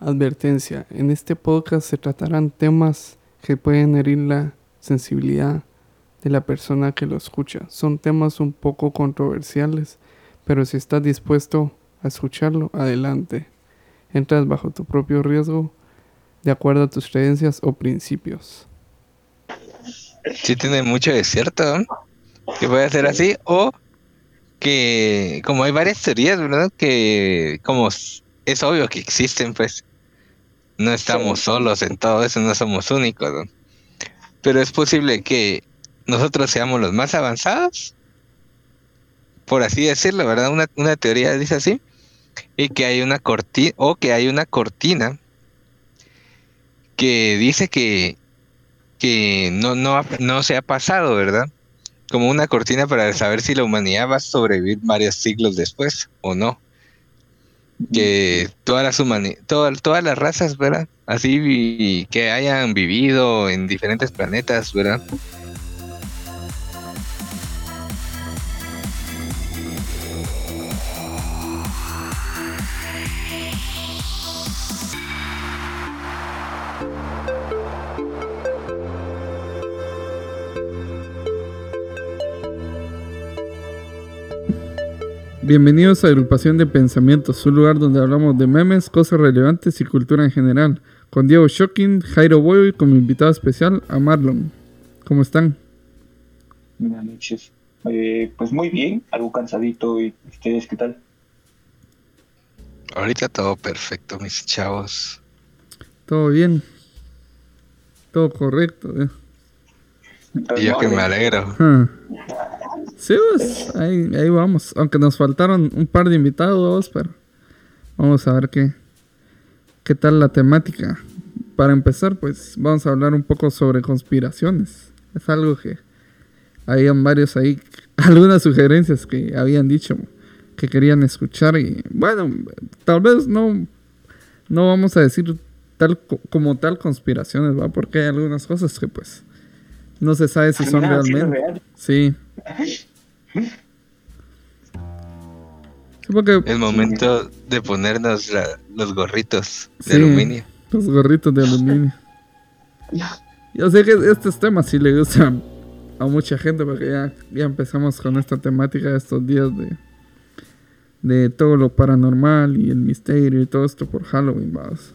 Advertencia, en este podcast se tratarán temas que pueden herir la sensibilidad de la persona que lo escucha. Son temas un poco controversiales, pero si estás dispuesto a escucharlo, adelante. Entras bajo tu propio riesgo de acuerdo a tus creencias o principios. Sí tiene mucho de cierto, que puede ser así, o que como hay varias teorías, ¿verdad? Que como es obvio que existen, pues no estamos solos en todo eso, no somos únicos, ¿no? Pero es posible que nosotros seamos los más avanzados, por así decirlo, ¿verdad? Una, una teoría dice así, y que hay una cortina, o que hay una cortina que dice que, que no, no, no se ha pasado, ¿verdad? Como una cortina para saber si la humanidad va a sobrevivir varios siglos después o no. Que todas las todas, todas las razas, ¿verdad? Así que hayan vivido en diferentes planetas, ¿verdad? Bienvenidos a Agrupación de Pensamientos, un lugar donde hablamos de memes, cosas relevantes y cultura en general. Con Diego Shocking, Jairo Boy y como invitado especial a Marlon. ¿Cómo están? Buenas noches. Eh, pues muy bien, algo cansadito. ¿Y ustedes qué tal? Ahorita todo perfecto, mis chavos. Todo bien. Todo correcto. ¿eh? Y yo que me alegro. Ah. Sí, pues, ahí, ahí vamos. Aunque nos faltaron un par de invitados, pero vamos a ver qué, qué tal la temática. Para empezar, pues vamos a hablar un poco sobre conspiraciones. Es algo que habían varios ahí, algunas sugerencias que habían dicho que querían escuchar y bueno, tal vez no, no vamos a decir tal como tal conspiraciones, ¿va? Porque hay algunas cosas que pues no se sabe si son realmente. Sí. El momento de ponernos los gorritos de aluminio. Los gorritos de aluminio. Yo sé que estos temas sí le gustan a mucha gente porque ya, ya empezamos con esta temática de estos días de, de todo lo paranormal y el misterio y todo esto por Halloween, vamos.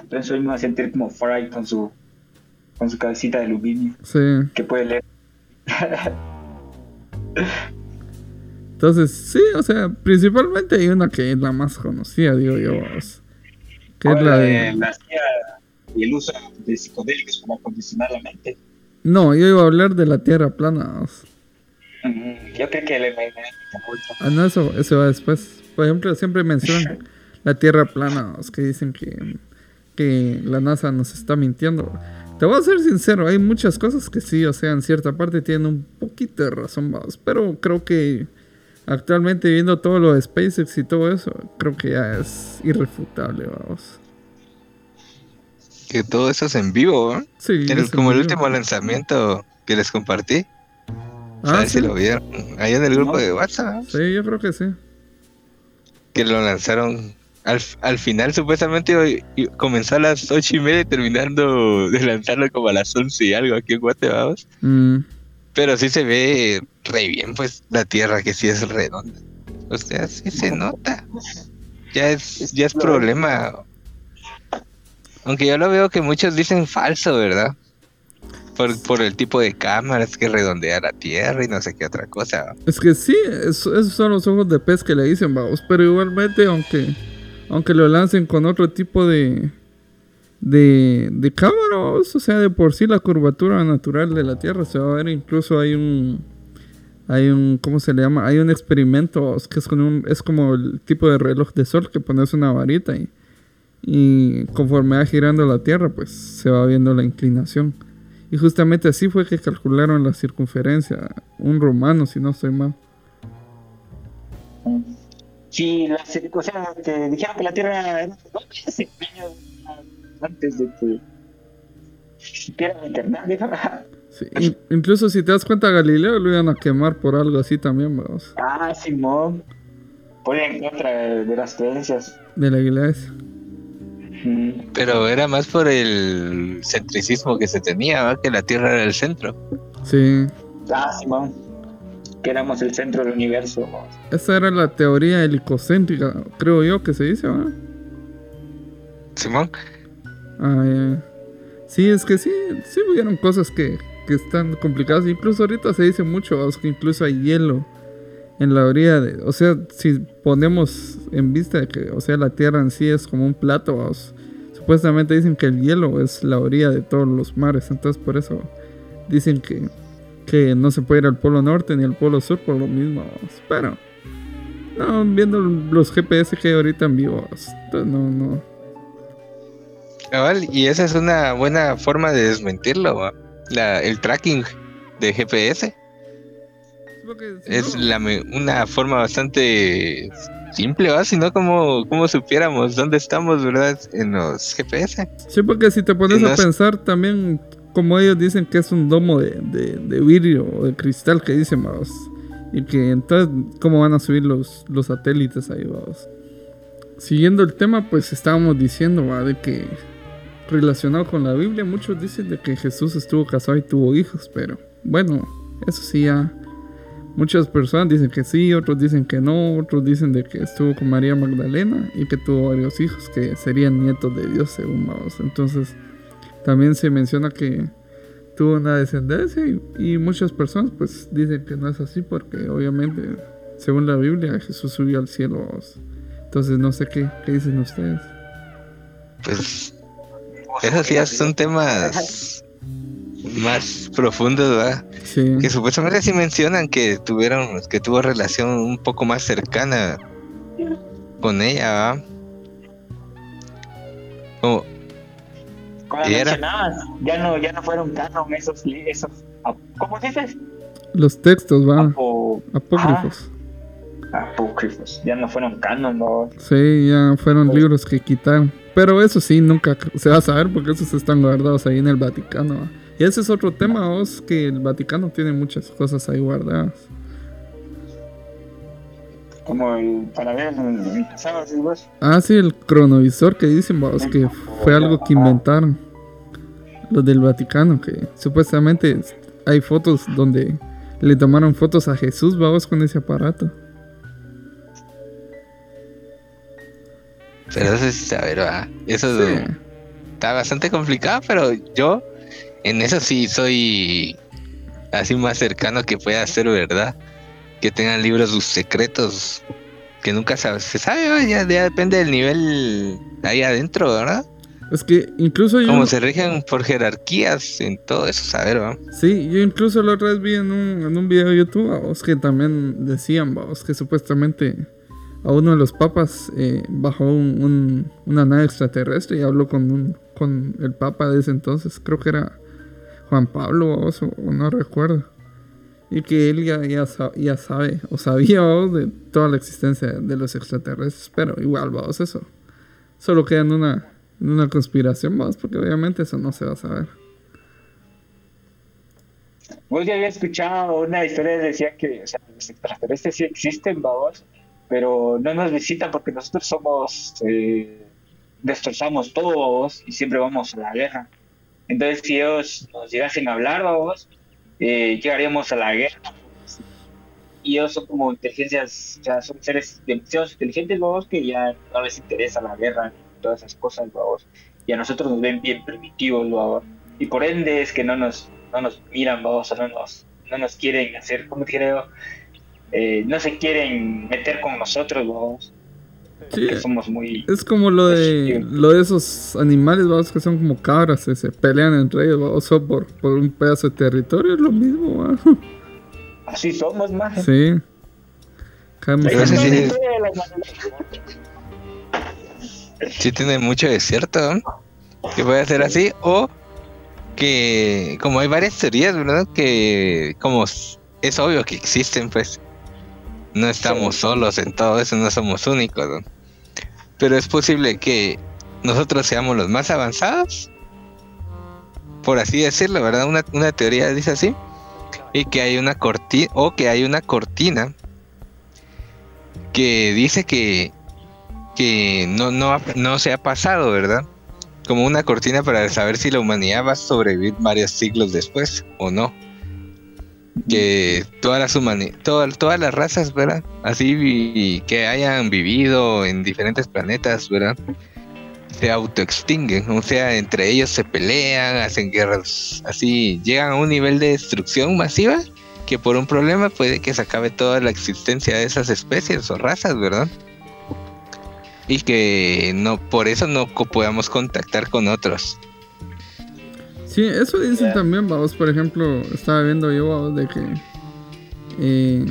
Entonces hoy me va a sentir como Fry con su con su cabecita de aluminio. Sí. Que puede leer. Entonces, sí, o sea, principalmente hay una que es la más conocida, digo yo. Que es la de. La y el uso de psicodélicos para condicionar la mente. No, yo iba a hablar de la tierra plana. yo creo que le Ah, no, eso, eso va después. Por ejemplo, siempre mencionan la tierra plana, que dicen que, que la NASA nos está mintiendo. Te voy a ser sincero, hay muchas cosas que sí, o sea, en cierta parte tienen un poquito de razón, vamos. Pero creo que actualmente viendo todo lo de SpaceX y todo eso, creo que ya es irrefutable, vamos. Que todo eso es en vivo, ¿no? Sí. como el último lanzamiento que les compartí. Ah, ¿sí? si lo vieron. Ahí en el grupo de WhatsApp. Sí, yo creo que sí. Que lo lanzaron al, final supuestamente comenzó a las ocho y media terminando de lanzarlo como a las once y algo aquí en Guatemala. Mm. Pero sí se ve re bien pues la tierra que sí es redonda. O sea, sí se nota. Ya es, ya es problema. Aunque yo lo veo que muchos dicen falso, ¿verdad? Por, por, el tipo de cámaras que redondea la tierra y no sé qué otra cosa. Es que sí, esos son los ojos de pez que le dicen, vamos. Pero igualmente, aunque aunque lo lancen con otro tipo de, de, de o sea, de por sí la curvatura natural de la Tierra se va a ver. Incluso hay un, hay un, ¿cómo se le llama? Hay un experimento que es, con un, es como el tipo de reloj de sol que pones una varita y, y conforme va girando la Tierra, pues se va viendo la inclinación. Y justamente así fue que calcularon la circunferencia, un romano, si no estoy mal. Sí, la, o sea, te dijeron que la Tierra era hace años antes de que supiera internet. Sí, incluso si te das cuenta, Galileo lo iban a quemar por algo así también, vamos. Ah, Simón. Por en contra de las creencias. De la iglesia. Pero era más por el centricismo que se tenía, que la Tierra era el centro. Sí. Ah, Simón. Que éramos el centro del universo. Esa era la teoría helicocéntrica, creo yo que se dice, ¿verdad? Simón. Ah, Sí, es que sí, sí hubieron cosas que, que están complicadas. Incluso ahorita se dice mucho que incluso hay hielo en la orilla de, o sea, si ponemos en vista de que, o sea, la Tierra en sí es como un plato, supuestamente dicen que el hielo es la orilla de todos los mares, entonces por eso dicen que, que no se puede ir al polo norte ni al polo sur por lo mismo, pero no, viendo los GPS que hay ahorita en vivo, no, no. y esa es una buena forma de desmentirlo, la, el tracking de GPS es la, una forma bastante simple, ¿verdad? Si no, como, como supiéramos dónde estamos, ¿verdad? En los GPS. Sí, porque si te pones a pensar también, como ellos dicen que es un domo de, de, vidrio o de cristal que dicen, vamos. Y que entonces, ¿cómo van a subir los, los satélites ahí, vamos? Siguiendo el tema, pues estábamos diciendo, ¿va? De que relacionado con la Biblia, muchos dicen de que Jesús estuvo casado y tuvo hijos, pero bueno, eso sí ya Muchas personas dicen que sí, otros dicen que no, otros dicen de que estuvo con María Magdalena y que tuvo varios hijos que serían nietos de Dios según Maos. Entonces, también se menciona que tuvo una descendencia y, muchas personas pues dicen que no es así porque obviamente, según la Biblia, Jesús subió al cielo. Entonces, no sé qué, qué dicen ustedes. Pues, esos ya son temas más profundos, ¿verdad? Que supuestamente sí mencionan que tuvieron, que tuvo relación un poco más cercana con ella, ¿verdad? Como, ya no, ya no fueron canon esos, esos ¿cómo dices? Los textos, va. Apócrifos. apócrifos, ya no fueron canon, ¿no? Sí, ya fueron libros que quitaron. Pero eso sí, nunca se va a saber porque esos están guardados ahí en el Vaticano. Y ese es otro tema, vos, que el Vaticano tiene muchas cosas ahí guardadas. Como el para ver el Ah, sí, el cronovisor que dicen, vos, que fue algo que inventaron. Los del Vaticano, que supuestamente hay fotos donde le tomaron fotos a Jesús, vamos, con ese aparato. Pero eso es, a ver, eso está bastante complicado, pero yo en eso sí soy así más cercano que pueda ser verdad. Que tengan libros sus secretos que nunca se sabe, ya, depende del nivel ahí adentro, ¿verdad? Es que incluso yo... Como se rigen por jerarquías en todo eso, saber, ¿verdad? Sí, yo incluso la otra vez vi en un, en un video de YouTube, vos, que también decían, vos, que supuestamente a uno de los papas eh, bajó un, una nave extraterrestre y habló con, un, con el papa de ese entonces, creo que era Juan Pablo, o, no recuerdo. Y que él ya, ya, sabe, o sabía de toda la existencia de los extraterrestres. Pero igual, vamos, eso. Solo queda en una, una conspiración, vamos, porque obviamente eso no se va a saber. Vos ya había escuchado una historia que decía que los extraterrestres sí existen, vamos, pero no nos visitan porque nosotros somos, eh, destrozamos todos y siempre vamos a la guerra. Entonces, si ellos nos llegasen a hablar, vamos, eh, llegaríamos a la guerra. Y ellos son como inteligencias, ya son seres demasiado inteligentes, vamos, que ya no les interesa la guerra, todas esas cosas, vamos. Y a nosotros nos ven bien primitivos, vamos. Y por ende es que no nos, no nos miran, vamos, no nos, no nos quieren hacer, como creo, eh, no se quieren meter con nosotros, vamos. Sí, somos muy. Es como lo de lo de esos animales, vamos, que son como cabras, se pelean entre ellos, vamos, por, por un pedazo de territorio, es lo mismo, Así somos más. Sí. sí. tiene mucho de cierto, Que puede ser así, o que como hay varias teorías, ¿verdad? Que como es obvio que existen, pues no estamos solos en todo eso, no somos únicos. Pero es posible que nosotros seamos los más avanzados, por así decirlo, ¿verdad? Una, teoría dice así, y que hay una cortina, o que hay una cortina que dice que, que no, no, no se ha pasado, ¿verdad? como una cortina para saber si la humanidad va a sobrevivir varios siglos después o no. Que todas las todas, todas las razas, ¿verdad? Así que hayan vivido en diferentes planetas, ¿verdad? Se autoextinguen, o sea, entre ellos se pelean, hacen guerras así, llegan a un nivel de destrucción masiva que por un problema puede que se acabe toda la existencia de esas especies o razas, ¿verdad? y que no por eso no podamos contactar con otros. Sí, eso dicen también, vamos, por ejemplo, estaba viendo yo de que eh,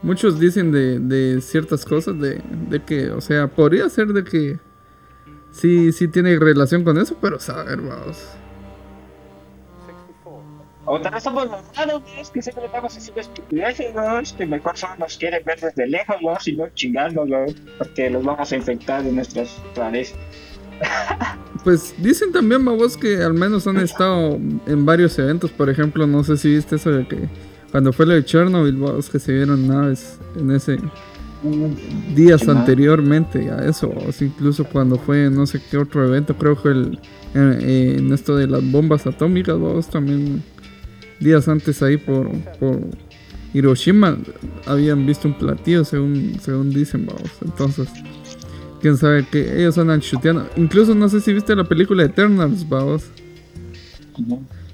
muchos dicen de, ciertas cosas, de, que, o sea, podría ser de que sí, sí tiene relación con eso, pero saber, vamos. O tal vez somos los malos, que siempre estamos haciendo estupideces, que mejor solo nos quieren ver desde lejos, ¿no? Y no chingándolos, porque los vamos a infectar de nuestras planes. Pues dicen también, babos, que al menos han estado en varios eventos. Por ejemplo, no sé si viste eso de que cuando fue lo de Chernobyl, babos, que se vieron naves en ese días anteriormente a eso, incluso cuando fue no sé qué otro evento, creo que el en, esto de las bombas atómicas, babos, también días antes ahí por, por Hiroshima habían visto un platillo, según, según dicen, vamos. Entonces, quién sabe que ellos andan chuteando. Incluso no sé si viste la película Eternals, vamos.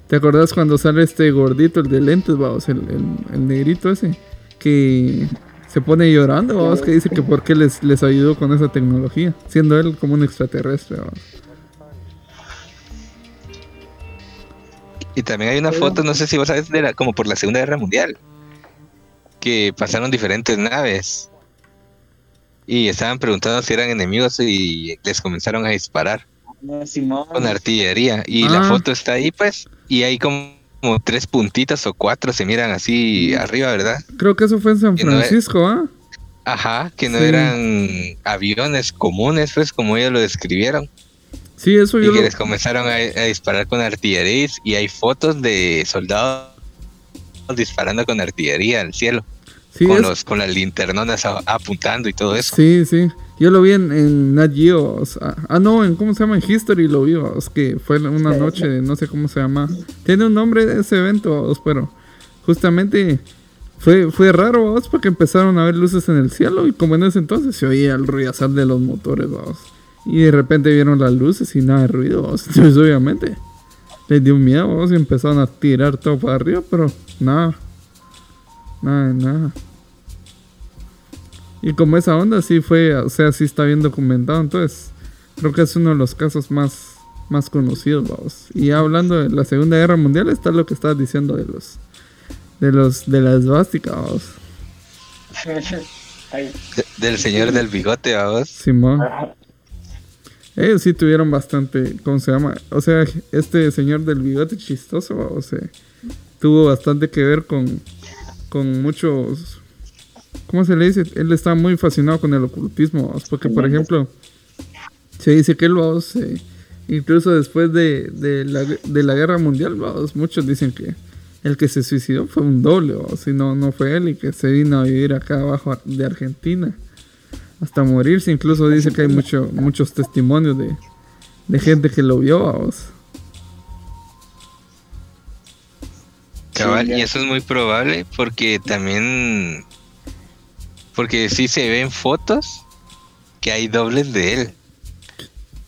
¿Te acordás cuando sale este gordito, el de lentes, vamos? El, el, negrito ese, que se pone llorando, vamos, que dice que por qué les, les ayudó con esa tecnología, siendo él como un extraterrestre, vamos. Y también hay una foto, no sé si vos sabes, de la, como por la Segunda Guerra Mundial, que pasaron diferentes naves y estaban preguntando si eran enemigos y les comenzaron a disparar con artillería. Y la ah. foto está ahí, pues, y hay como, tres puntitas o cuatro se miran así arriba, ¿verdad? Creo que eso fue en San Francisco, ¿ah? Ajá, que no eran aviones comunes, pues, como ellos lo describieron. Sí, eso yo. Y que les comenzaron a, disparar con artillería y hay fotos de soldados disparando con artillería al cielo. Sí, con, los, con las linternonas apuntando y todo eso. Sí, sí. Yo lo vi en, en Nat Geo. ah, no, en cómo se llama, en History lo vi. Que fue una noche, no sé cómo se llama. Tiene un nombre ese evento, pero justamente fue, fue raro, porque empezaron a ver luces en el cielo y como en ese entonces se oía el ruidazal de los motores, vamos. Y de repente vieron las luces y nada de ruido. Entonces, obviamente, les dio miedo y empezaron a tirar todo para arriba, pero nada. Nada, nada. Y como esa onda sí fue, o sea, sí está bien documentado, entonces creo que es uno de los casos más, más conocidos, vamos. Y hablando de la Segunda Guerra Mundial, está lo que estabas diciendo de los de los de las esvástica, vamos. del señor del bigote, vamos. Simón. Ellos sí tuvieron bastante, ¿cómo se llama? O sea, este señor del bigote chistoso, o sea, tuvo bastante que ver con, con muchos, ¿cómo se le dice? Él estaba muy fascinado con el ocultismo, porque por ejemplo, se dice que él, vamos, incluso después de, de, la, de la guerra mundial, muchos dicen que el que se suicidó fue un doble, o si no, no fue él y que se vino a vivir acá abajo de Argentina hasta morirse. Incluso dice que hay mucho, muchos testimonios de, de gente que lo vio a vos. Cabal, y eso es muy probable porque también, porque sí se ven fotos que hay dobles de él.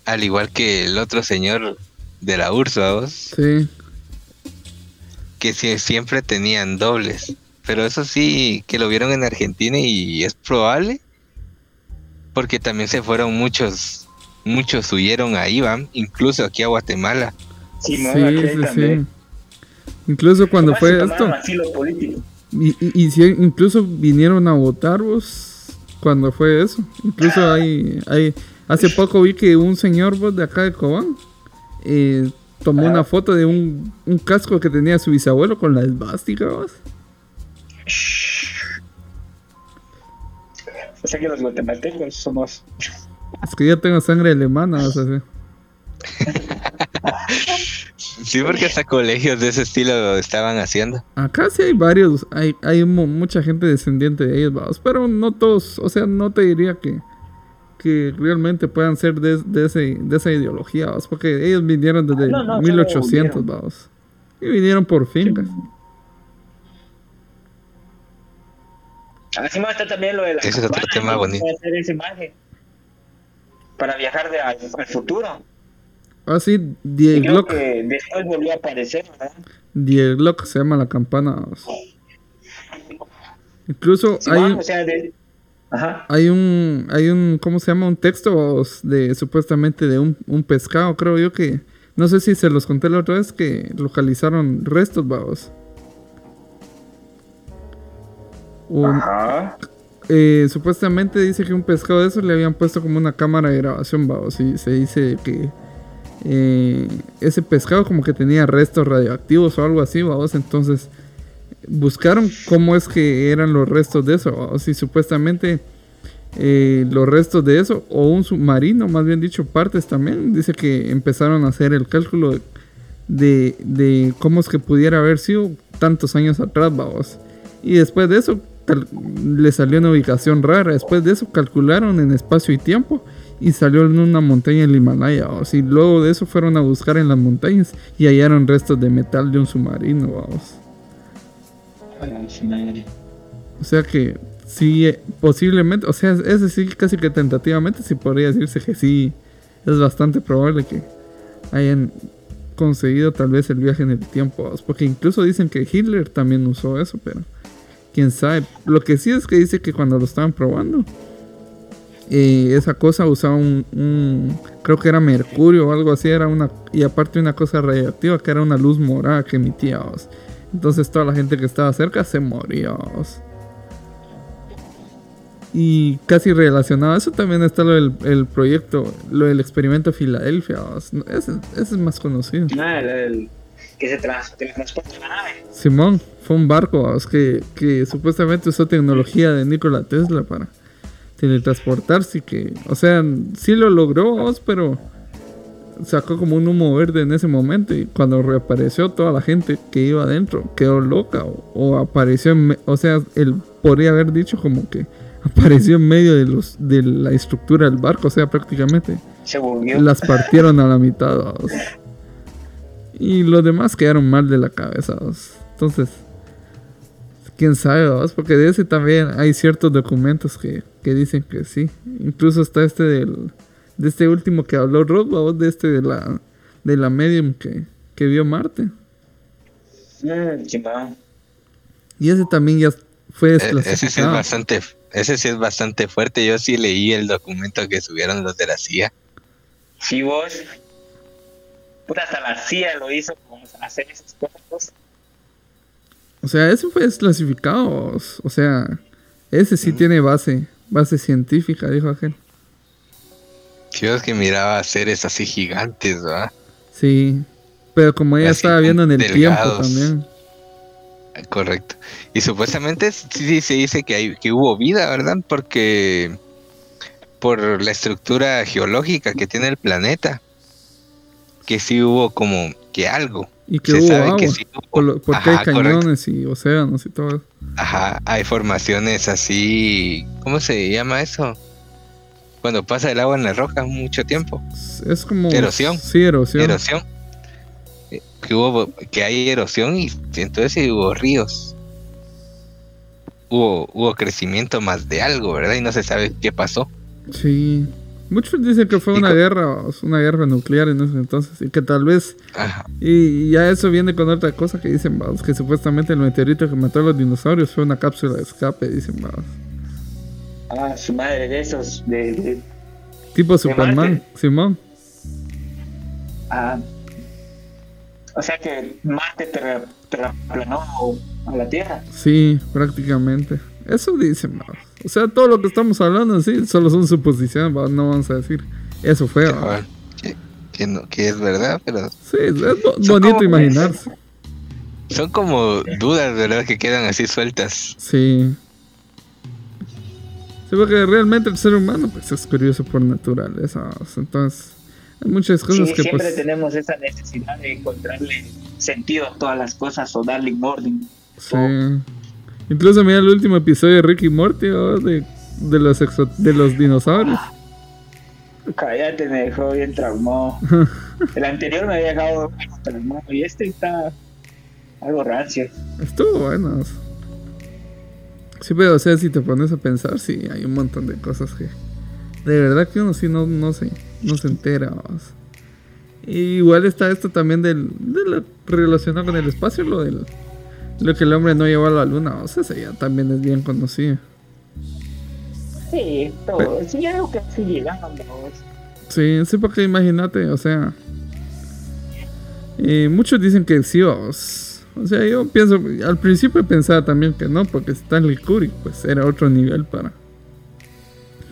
Al igual que el otro señor de la URSS, vos. Sí. Que siempre tenían dobles. Pero eso sí, que lo vieron en Argentina y es probable porque también se fueron muchos, muchos huyeron a Iván, incluso aquí a Guatemala. Sí, sí, sí, Incluso cuando fue esto. Y, y, y, incluso vinieron a votar vos cuando fue eso. Incluso hay, hay hace poco vi que un señor vos de acá de Cobán eh, tomó una foto de un, un, casco que tenía su bisabuelo con la esvástica vos. O sea que los guatemaltecos somos. Es que yo tengo sangre alemana, o sea, sí. porque hasta colegios de ese estilo estaban haciendo. Acá sí hay varios, hay, hay mucha gente descendiente de ellos, vamos, pero no todos, o sea, no te diría que, que realmente puedan ser de, de, ese, de esa ideología, ¿vos? porque ellos vinieron desde 1800, vamos. Y vinieron por fincas. Así está también lo de la Ese es otro tema bonito. Hacer esa imagen para viajar de, al, al, futuro. Ah, sí, Diego que después volvió a aparecer, ¿verdad? Diego se llama la campana. Incluso hay, o sea, de, Ajá. hay un, hay un, ¿cómo se llama? Un texto de supuestamente de un, un pescado, creo yo que, no sé si se los conté la otra vez que localizaron restos, vamos. Ajá. Eh, supuestamente dice que un pescado de esos le habían puesto como una cámara de grabación, vamos. Y se dice que ese pescado como que tenía restos radioactivos o algo así, vamos. Entonces buscaron cómo es que eran los restos de eso. O si supuestamente eh, los restos de eso, o un submarino, más bien dicho, partes también. Dice que empezaron a hacer el cálculo de, de cómo es que pudiera haber sido tantos años atrás, vamos. Y después de eso le salió una ubicación rara. Después de eso calcularon en espacio y tiempo y salió en una montaña en el Himalaya. O si luego de eso fueron a buscar en las montañas y hallaron restos de metal de un submarino. Vamos. O sea que sí, eh, posiblemente, o sea, ese sí casi que tentativamente sí podría decirse que sí, es bastante probable que hayan conseguido tal vez el viaje en el tiempo, porque incluso dicen que Hitler también usó eso, pero quién sabe. Lo que sí es que dice que cuando lo estaban probando, esa cosa usaba un, creo que era mercurio o algo así, era una, y aparte una cosa radiactiva que era una luz morada que emitía. Entonces toda la gente que estaba cerca se moría. Y casi relacionado a eso también está lo del el proyecto, lo del experimento Filadelfia. Ese, es más conocido. Ah, el, que se la nave. Simón, fue un barco que, que supuestamente usó tecnología de Nikola Tesla para teletransportarse. Que, o sea, sí lo logró, pero sacó como un humo verde en ese momento. Y cuando reapareció, toda la gente que iba adentro quedó loca. O, apareció, en, o sea, él podría haber dicho como que apareció en medio de, los, de la estructura del barco. O sea, prácticamente Se volvió. las partieron a la mitad. Y los demás quedaron mal de la cabeza. Entonces, quién sabe, porque de ese también hay ciertos documentos que, que, dicen que sí. Incluso está este del, de este último que habló Rod, de este de la, de la medium que, que vio Marte. Mm, y ese también ya fue desclasificado. E-, ese sí es bastante, ese sí es bastante fuerte. Yo sí leí el documento que subieron los de la CIA. Sí, vos puta, hasta la CIA lo hizo como hacer esas cosas. O sea, ese fue desclasificado. O sea, ese sí tiene base, base científica, dijo aquel. Dios que miraba seres así gigantes, ¿verdad? Sí, pero como ella estaba viendo en el tiempo también. Correcto. Y supuestamente sí, se dice que, hay, que hubo vida, ¿verdad? Porque por la estructura geológica que tiene el planeta que sí hubo como que algo. Y que hubo agua, que sí hubo. porque hay cañones y océanos y todo Ajá, hay formaciones así, ¿cómo se llama eso? Cuando pasa el agua en la roca mucho tiempo. Es como... Erosión. Sí, erosión. Erosión. Eh, que, hubo, que hay erosión y entonces hubo ríos. Hubo, hubo crecimiento más de algo, ¿verdad? Y no se sabe qué pasó. Sí. Muchos dicen que fue una guerra, una guerra nuclear en ese entonces, y que tal vez. Y, ya eso viene con otra cosa que dicen, vamos, que supuestamente el meteorito que mató a los dinosaurios fue una cápsula de escape, dicen, vamos. Ah, su madre de esos, de. tipo Superman, Simón. Ah. O sea que Marte terraplanó a la Tierra. Sí, prácticamente. Eso dicen, vamos. O sea, todo lo que estamos hablando, sí, solo son suposiciones, no vamos a decir. Eso fue. Que, es verdad, pero. Sí, es bonito imaginarse. Son como dudas, ¿verdad? Que quedan así sueltas. Sí. Sí, porque realmente el ser humano pues, es curioso por naturaleza. Entonces, hay muchas cosas que. Siempre pues, tenemos esa necesidad de encontrarle sentido a todas las cosas o darle orden. Sí. Incluso mira el último episodio de Ricky Morty de, de, los de los dinosaurios. Cállate, me dejó bien traumado. El anterior me había dejado traumado y este está algo rancio. Estuvo bueno. Sí, pero o sea, si te pones a pensar, sí, hay un montón de cosas que... De verdad que uno sí no, no, se, no se entera. igual está esto también del, de relacionado con el espacio, lo del lo que el hombre no llevó a la luna. O sea, ya también es bien conocido. Sí, todo. sí, algo que sí llegamos. Sí, sí, porque imagínate, o sea. Eh, muchos dicen que sí, o sea, yo pienso, al principio pensaba también que no, porque Stanley Kubrick, pues era otro nivel para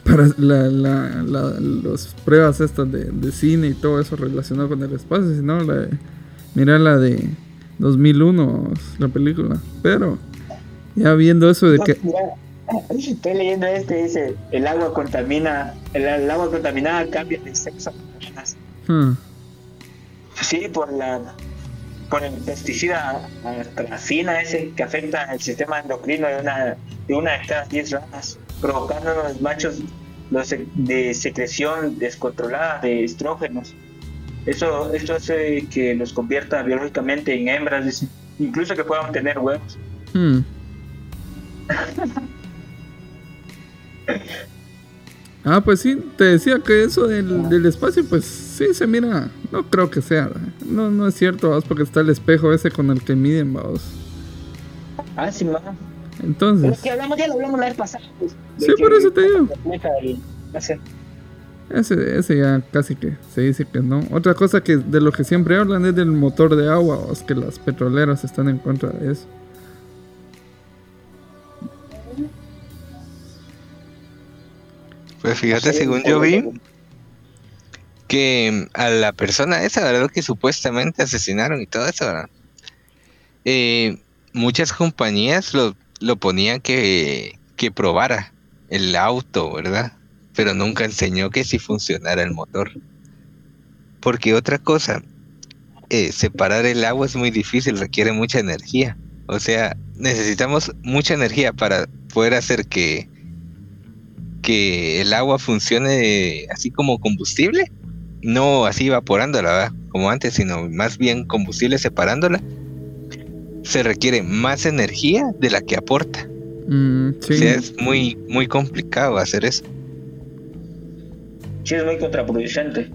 para la, la, las pruebas estas de, de, cine y todo eso relacionado con el espacio, sino la de, mira la de 2001, la película, pero ya viendo eso de que... Estoy leyendo este, dice, el agua contamina, el, agua contaminada cambia de sexo. Hmm. Sí, por la por el pesticida astracina ese que afecta el sistema endocrino de una de una de cada 10 ranas, provocando en los machos los de secreción descontrolada de estrógenos. Eso, esto hace que los convierta biológicamente en hembras, incluso que puedan tener huevos. Hmm. Ah, pues sí, te decía que eso del, del, espacio, pues sí se mira. No creo que sea. No, no es cierto, vamos, porque está el espejo ese con el que miden, vamos. Ah, sí, no. Entonces. que hablamos, ya lo hablamos la vez pasada. Pues, sí, por eso te digo. Ese, ese ya casi que se dice que no. Otra cosa que de lo que siempre hablan es del motor de agua, o es que las petroleras están en contra de eso. Pues fíjate, según yo vi, que a la persona esa, ¿verdad? Que supuestamente asesinaron y todo eso, ¿verdad? Eh, muchas compañías lo, lo ponían que, que probara el auto, ¿verdad? Pero nunca enseñó que si funcionara el motor. Porque otra cosa, eh, separar el agua es muy difícil, requiere mucha energía. O sea, necesitamos mucha energía para poder hacer que que el agua funcione así como combustible, no así evaporándola, como antes, sino más bien combustible separándola, se requiere más energía de la que aporta. Mm, o sea, es muy, muy complicado hacer eso. Sí, es muy contraproducente.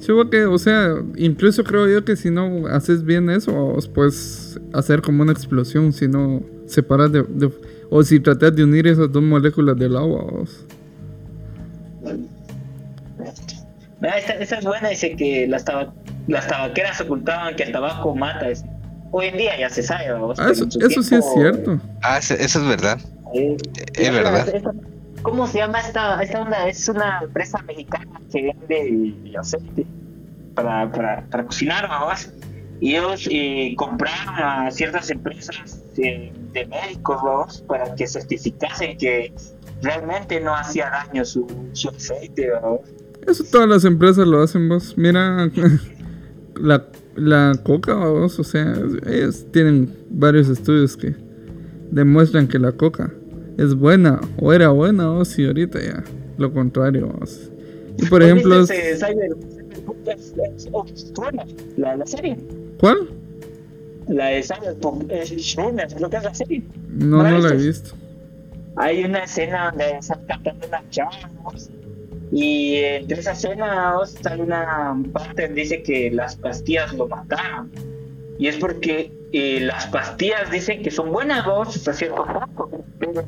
Sí, porque, o sea, incluso creo yo que si no haces bien eso, puedes hacer como una explosión si no separas de o si tratas de unir esas dos moléculas del agua. Esta, esa es buena, dice que las, las tabaqueras ocultaban que el tabaco mata. Hoy en día ya se sabe. Ah, eso, sí es cierto. Ah, eso, es verdad. es verdad. ¿Cómo se llama esta, esta onda? Es una empresa mexicana que vende aceite para, para, para cocinar, más y ellos eh, compraron a ciertas empresas de, médicos para que certificasen que realmente no hacía daño su, su aceite. Eso todas las empresas lo hacen, vos. Mira, la, la coca, vos, o sea, ellos tienen varios estudios que demuestran que la coca es buena o era buena, vos, y ahorita ya lo contrario, vos. Y por ejemplo... la, la serie. ¿Cuál? La de Cyberpunk creo que es la serie. No, no, la he visto. Hay una escena donde están cantando unas chavas y entre esa escena sale una parte donde dice que las pastillas lo mataron. Y es porque eh, las pastillas dicen que son buenas vos hasta cierto punto, pero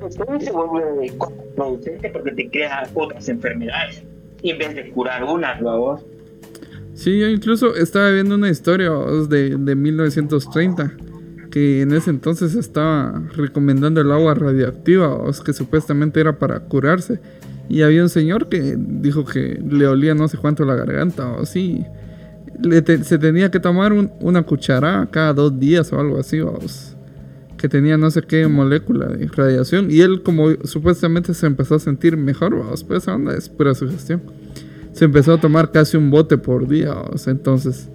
después se vuelve contraproducente porque te crea otras enfermedades en vez de curar una, vos. Sí, yo incluso estaba viendo una historia de, de 1930 que en ese entonces estaba recomendando el agua radiactiva, que supuestamente era para curarse. Y había un señor que dijo que le olía no sé cuánto la garganta, o así. se tenía que tomar una cucharada cada dos días o algo así, que tenía no sé qué molécula de radiación. Y él, como supuestamente se empezó a sentir mejor, vamos, pues esa onda es pura sugestión se empezó a tomar casi un bote por día. entonces,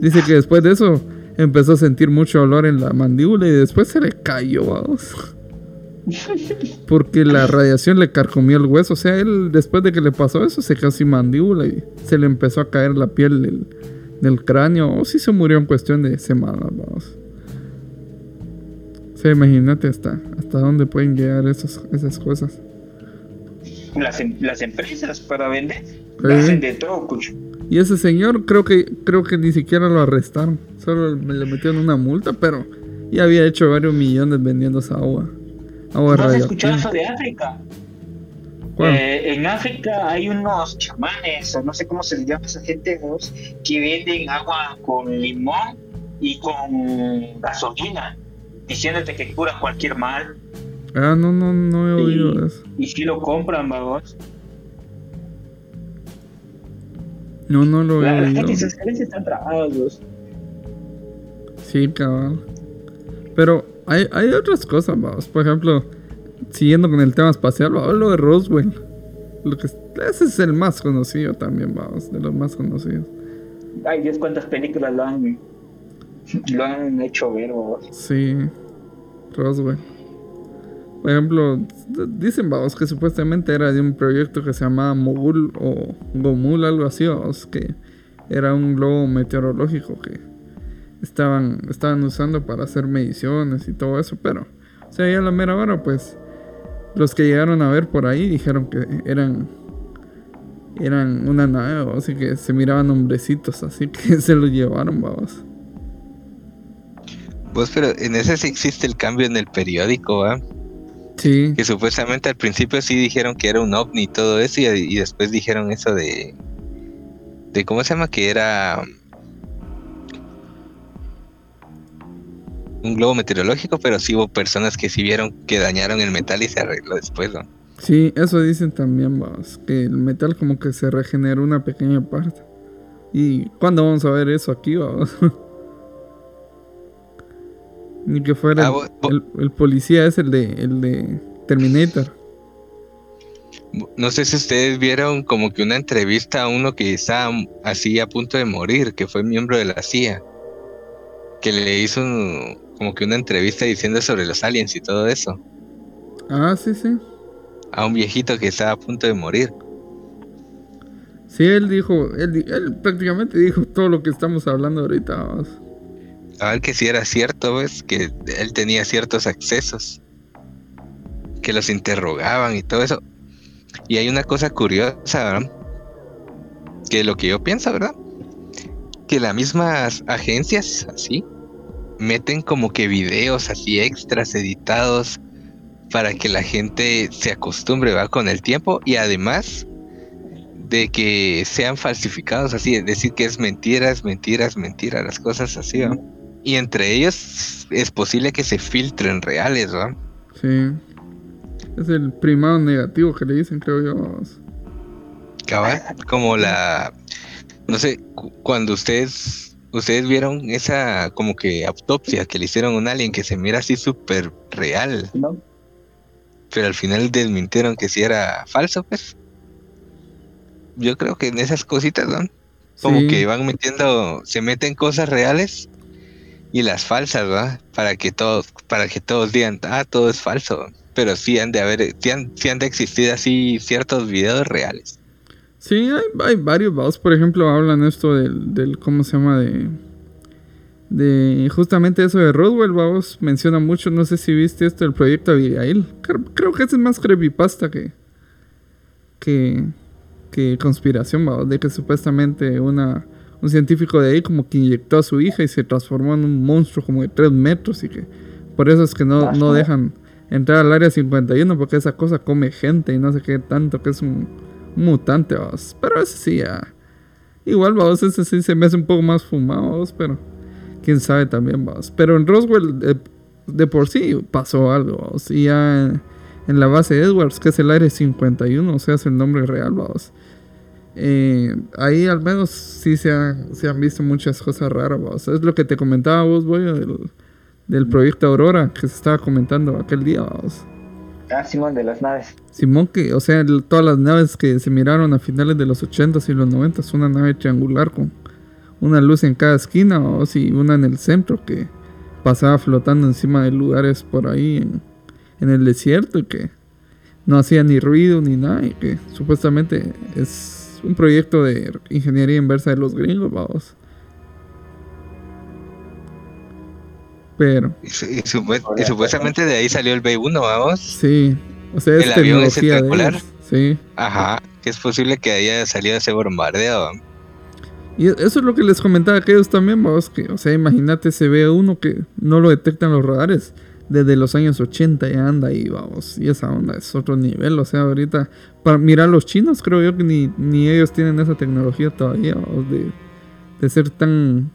dice que después de eso empezó a sentir mucho olor en la mandíbula y después se le cayó. Porque la radiación le carcomió el hueso. O sea, él después de que le pasó eso se quedó sin mandíbula y se le empezó a caer la piel del, cráneo. O si se murió en cuestión de semanas, vamos. Sea, imagínate hasta, hasta dónde pueden llegar esas, esas cosas. Las, em, las empresas para vender hacen de todo, cucho. Y ese señor creo que creo que ni siquiera lo arrestaron. Solo le metieron una multa, pero ya había hecho varios millones vendiendo esa agua. agua ¿No has escuchado eso de África? Eh, en África hay unos chamanes, o no sé cómo se les llama a esa gente, que venden agua con limón y con gasolina, diciéndote que cura cualquier mal. Ah, no, no, no he oído eso. Y si lo compran, vamos. No, no lo he oído. Las están trabados. Sí, cabal. Pero hay, hay otras cosas, vamos. Por ejemplo, siguiendo con el tema espacial, vamos, lo de Roswell. Lo que, ese es el más conocido también, vamos, de los más conocidos. Ay, Dios, cuántas películas lo han, lo han hecho ver, vamos. Sí, Roswell. Por ejemplo, dicen, vamos, que supuestamente era de un proyecto que se llamaba Mogul o Gomul, algo así, vamos, que era un globo meteorológico que estaban, estaban usando para hacer mediciones y todo eso, pero, o sea, ya la mera hora, pues, los que llegaron a ver por ahí dijeron que eran, eran una nave, así que se miraban hombrecitos, así que se los llevaron, vamos. Pues, pero en ese sí existe el cambio en el periódico, ¿va? Sí. Que supuestamente al principio sí dijeron que era un ovni y todo eso, y, y después dijeron eso de. de ¿Cómo se llama? Que era un globo meteorológico, pero sí hubo personas que sí vieron que dañaron el metal y se arregló después, ¿no? Sí, eso dicen también, vamos, que el metal como que se regeneró una pequeña parte. ¿Y cuándo vamos a ver eso aquí, vamos? Ni que fuera ah, el, policía es el de, el de Terminator. No sé si ustedes vieron como que una entrevista a uno que estaba así a punto de morir, que fue miembro de la CIA, que le hizo un, como que una entrevista diciendo sobre los aliens y todo eso. Ah, sí, sí. A un viejito que estaba a punto de morir. Sí, él dijo, él, prácticamente dijo todo lo que estamos hablando ahorita. A ver que si era cierto, pues, que él tenía ciertos accesos, que los interrogaban y todo eso. Y hay una cosa curiosa, ¿verdad? Que lo que yo pienso, ¿verdad? Que las mismas agencias, así, meten como que videos así extras editados para que la gente se acostumbre va con el tiempo y además de que sean falsificados así, es decir que es mentiras, mentiras, mentiras, las cosas así, Y entre ellos es posible que se filtren reales, ¿va? Sí. Es el primado negativo que le dicen, creo yo. Cabal, como la no sé, cuando ustedes ustedes vieron esa como que autopsia que le hicieron a un alien que se mira así súper real. Pero al final desmintieron que si era falso, pues. Yo creo que en esas cositas, ¿no? Como que van metiendo, se meten cosas reales y las falsas, ¿va? Para que todos, para que todos digan, ah, todo es falso. Pero sí han de haber, sí han, sí han de existir así ciertos videos reales. Sí, hay, varios, vamos, por ejemplo, hablan esto del, del, ¿cómo se llama? De, de justamente eso de Roswell, vamos, menciona mucho, no sé si viste esto, el proyecto Abigail. Creo, que es más creepypasta que, que, que conspiración, vamos, de que supuestamente una, un científico de ahí como que inyectó a su hija y se transformó en un monstruo como de 3 metros y que por eso es que no, no dejan entrar al área 51 porque esa cosa come gente y no sé qué tanto, que es un mutante, vamos. Pero ese sí ya. Igual, vamos, ese sí se me hace un poco más fumado, vamos, pero quién sabe también, vamos. Pero en Roswell de, por sí pasó algo, vamos. Y ya en, la base de Edwards, que es el área 51, o sea, es el nombre real, vamos. Eh, ahí al menos sí se, se, han visto muchas cosas raras, vamos. Es lo que te comentaba vos, voy, del, del proyecto Aurora que se estaba comentando aquel día. Ah, Simón, de las naves. Simón, que, o sea, todas las naves que se miraron a finales de los 80s y los 90s, una nave triangular con una luz en cada esquina, o si una en el centro que pasaba flotando encima de lugares por ahí en, en el desierto y que no hacía ni ruido ni nada y que supuestamente es un proyecto de ingeniería inversa de los gringos, vamos. Pero. Y, supuestamente de ahí salió el B1, vamos. Sí. O sea, es el avión espectacular. Sí. Ajá. Que es posible que haya salido ese bombardeo. Y eso es lo que les comentaba a aquellos también, vamos. Que, o sea, imagínate ese B1 que no lo detectan los radares. Desde los años 80 ya anda ahí, vamos. Y esa onda es otro nivel. O sea, ahorita, para mirar los chinos, creo yo que ni, ni ellos tienen esa tecnología todavía, vamos, de, de ser tan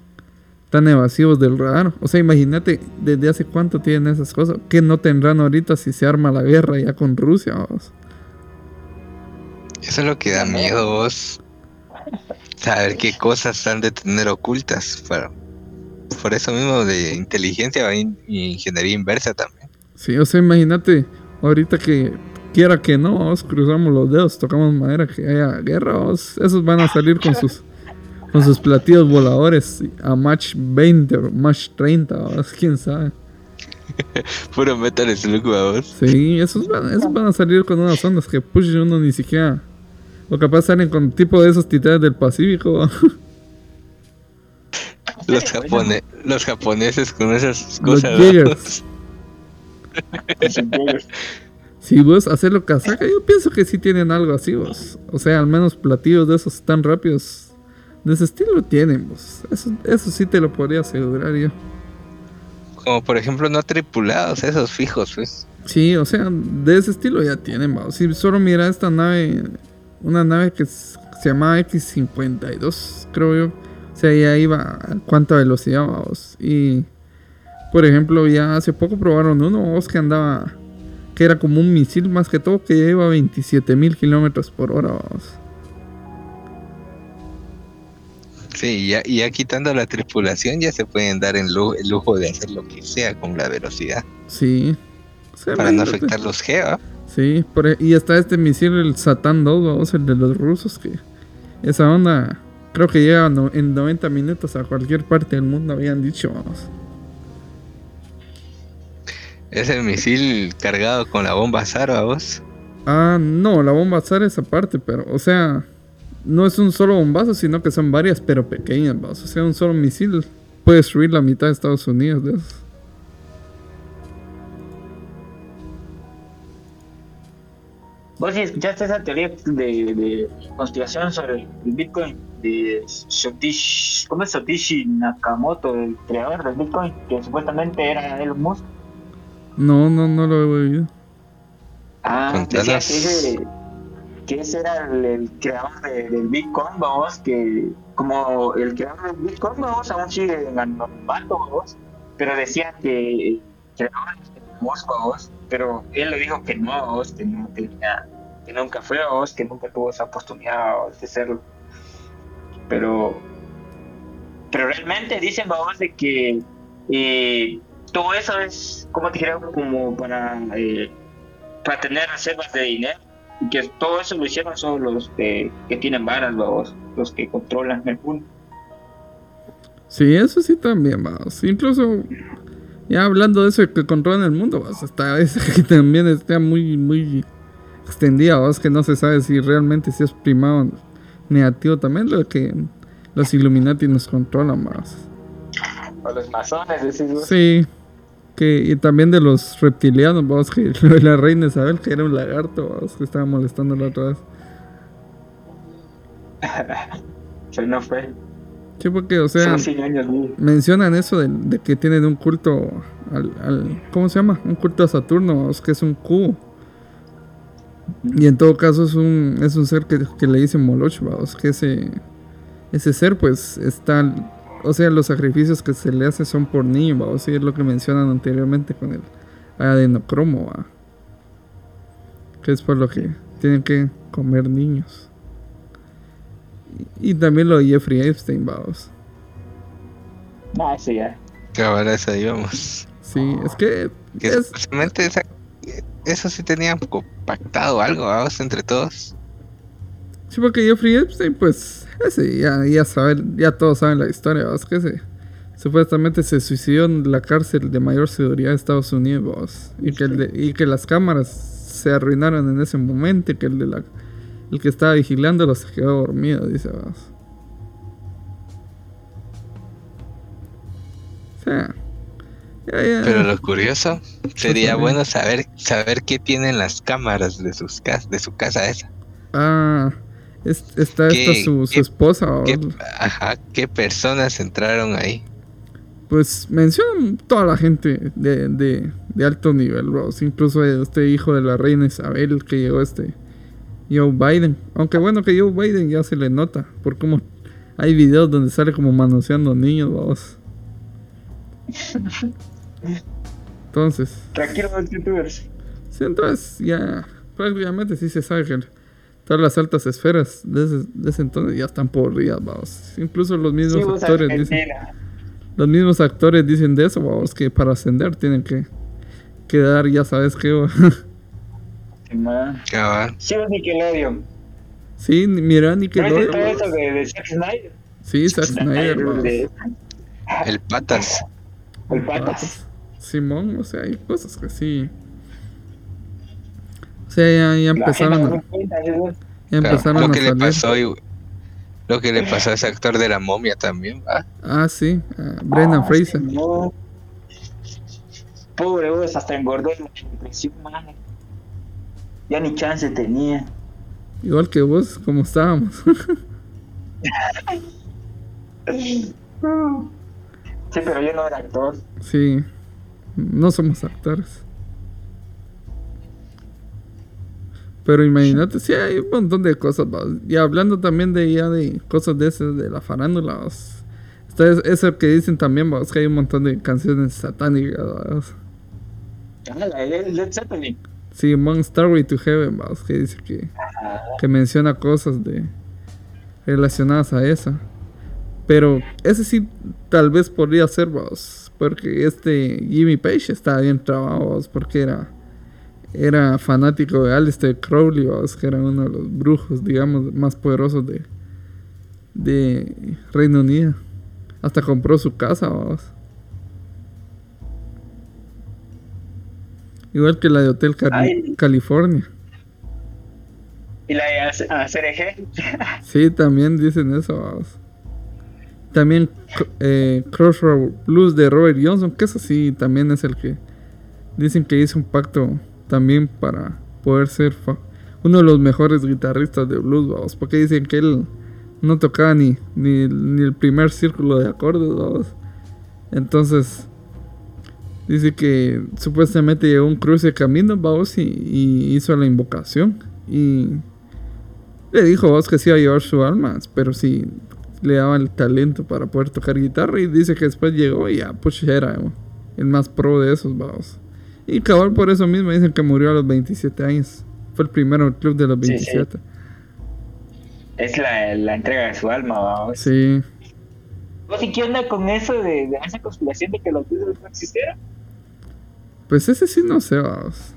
tan evasivos del radar. O sea, imagínate desde hace cuánto tienen esas cosas. Que no tendrán ahorita si se arma la guerra ya con Rusia, vos. Eso es lo que da miedo, vos. Saber qué cosas han de tener ocultas. Por eso mismo de inteligencia y ingeniería inversa también. Sí, o sea, imagínate ahorita que quiera que no, vos cruzamos los dedos, tocamos madera, que haya guerra, esos van a salir con sus con sus platillos voladores a match 20 o match 30, quién sabe. Puro Metal Slug, vamos. Sí, esos van, esos van a salir con unas ondas que push uno ni siquiera. O capaz salen con tipo de esos titanes del Pacífico. Los, japone los japoneses con esas cosas. si vos hacerlo casaca, yo pienso que sí tienen algo así, vos. O sea, al menos platillos de esos tan rápidos de ese estilo tienen, vos. Eso, eso sí te lo podría asegurar yo. Como por ejemplo no tripulados, esos fijos, pues. Sí, o sea, de ese estilo ya tienen, vamos. Si solo mira esta nave, una nave que se llamaba X-52, creo yo. Sea, ya iba a cuánta velocidad, vamos. Y, por ejemplo, ya hace poco probaron uno, que andaba, que era como un misil más que todo, que ya iba a 27 mil kilómetros por hora, vamos. Sí, ya, ya quitando la tripulación ya se pueden dar el lujo, de hacer lo que sea con la velocidad. Sí. para no afectar los G, Sí, e, y está este misil, el Satan 2, el de los rusos, que esa onda creo que llega en 90 minutos a cualquier parte del mundo, habían dicho, vamos. ¿Es el misil cargado con la bomba SAR, vos? Ah, no, la bomba SAR es aparte, pero, o sea, no es un solo bombazo, sino que son varias, pero pequeñas, O sea, un solo misil puede destruir la mitad de Estados Unidos de ¿Vos escuchaste esa teoría de, conspiración sobre el Bitcoin de Satoshi, ¿cómo es Satoshi Nakamoto, el creador del Bitcoin, que supuestamente era Elon Musk? No, no, no lo he oído. Ah, decía que que ese era el, creador del Bitcoin, vamos, que como el creador del Bitcoin, vamos, aún sigue en anonimato, vamos, pero decía que creador vos, vamos, pero él le dijo que no, vamos, que no tenía, que nunca fue, vamos, que nunca tuvo esa oportunidad de serlo. Pero, pero realmente dicen, vamos, de que eh, todo eso es, como te dijera, como para, eh, para tener reservas de dinero que todo eso lo hicieron solo los que, tienen varas, los, los que controlan el mundo. Sí, eso sí también, vamos. Incluso, ya hablando de eso que controlan el mundo, vas hasta esa que también está muy, muy extendida, vamos, que no se sabe si realmente si es primado negativo también, lo que los Illuminati nos controlan más. O los masones, decís Sí. Que, y también de los reptilianos, vamos, que la reina Isabel, que era un lagarto, vamos, que estaba molestando la otra vez. no fue. Sí, porque, o sea, mencionan eso de, que tienen un culto al, al, ¿Cómo se llama? Un culto a Saturno, vamos, que es un cubo. Y en todo caso es un, es un ser que, que le dicen Moloch, vamos, que ese, ese ser, pues, está o sea, los sacrificios que se le hace son por niños, o sea, es lo que mencionan anteriormente con el adenocromo, ¿va? que es por lo que tienen que comer niños. Y, también lo de Jeffrey Epstein, vamos. Ah, sí, ya. ahora eso íbamos. Sí, es que. Eso sí tenían pactado algo, vamos, entre todos. Sí, porque Jeffrey Epstein, pues ese ya, ya, saben, ya todos saben la historia, ¿vas? que ese, supuestamente se suicidó en la cárcel de mayor seguridad de Estados Unidos y que, y que las cámaras se arruinaron en ese momento y que el, de la, el que estaba vigilándolo se quedó dormido, dice vos. O sea, Pero lo curioso sería bueno saber saber qué tienen las cámaras de sus de su casa esa. Ah, está esta su, su esposa. ajá, ¿qué personas entraron ahí? Pues mencionan toda la gente de, de, de alto nivel, Incluso este hijo de la reina Isabel que llegó este Joe Biden. Aunque bueno que Joe Biden ya se le nota. Por cómo hay videos donde sale como manoseando niños, vamos. Entonces. Tranquilo, youtubers. Sí, entonces ya prácticamente sí se sabe que todas las altas esferas de ese, entonces ya están podridas, vamos. Incluso los mismos actores dicen. Los mismos actores dicen de eso, vamos, que para ascender tienen que quedar, ya sabes qué. Sí, Nickelodeon. Sí, mira Nickelodeon. todo eso de, de Zack Snyder? Sí, Zack Snyder, El patas. El patas. Simón, o sea, hay cosas que sí. O sea, ya, ya empezaron a. Ya empezaron lo que le pasó lo que le pasó a ese actor de la momia también, ¿va? Ah, sí, Brendan ah, Fraser. Pobre vos, hasta engordó la impresión, Ya ni chance tenía. Igual que vos, como estábamos. sí, pero yo no era actor. Sí, no somos actores. Pero imagínate, sí hay un montón de cosas, y hablando también de ya de cosas de esas, de la farándula, Está eso que dicen también, que hay un montón de canciones satánicas, Ah, la Led Zeppelin. Sí, Mon Starway to Heaven, que dice que, que menciona cosas de relacionadas a esa. Pero ese sí tal vez podría ser, vos, porque este Jimmy Page estaba bien trabado, porque era era fanático de Alistair Crowley, vos, que era uno de los brujos, digamos, más poderosos de, de Reino Unido. Hasta compró su casa, vamos. Igual que la de Hotel California. ¿Y la de ACRG? sí, también dicen eso. Vamos. También eh, Crossroad Blues de Robert Johnson, que es así, también es el que dicen que hizo un pacto también para poder ser uno de los mejores guitarristas de blues, vamos, porque dicen que él no tocaba ni, ni, el primer círculo de acordes, vamos. Entonces, dice que supuestamente llegó un cruce de camino, vamos, y, hizo la invocación. Y le dijo, vos, que sí iba a llevar su alma, pero sí le daba el talento para poder tocar guitarra. Y dice que después llegó y ya, pues era el más pro de esos, vamos. Y cabal por eso mismo dicen que murió a los 27 años. Fue el primero del club de los 27. Es la, la, entrega de su alma, vamos. Sí. ¿Y qué onda con eso de, esa conspiración de que los Beatles no existieron? Pues ese sí no sé, vamos.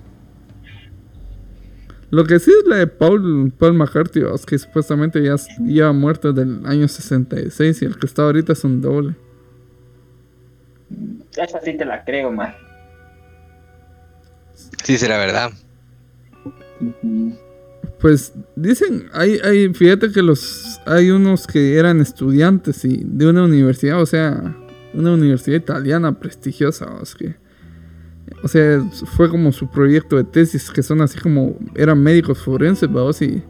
Lo que sí es la de Paul, Paul McCarthy, que supuestamente ya lleva muerto del año 66 y el que está ahorita es un doble. Esa sí te la creo, man. Sí, la verdad. Pues dicen, hay, hay, fíjate que los, hay unos que eran estudiantes y de una universidad, o sea, una universidad italiana prestigiosa, o sea, que, o sea, fue como su proyecto de tesis, que son así como, eran médicos forenses, vamos, y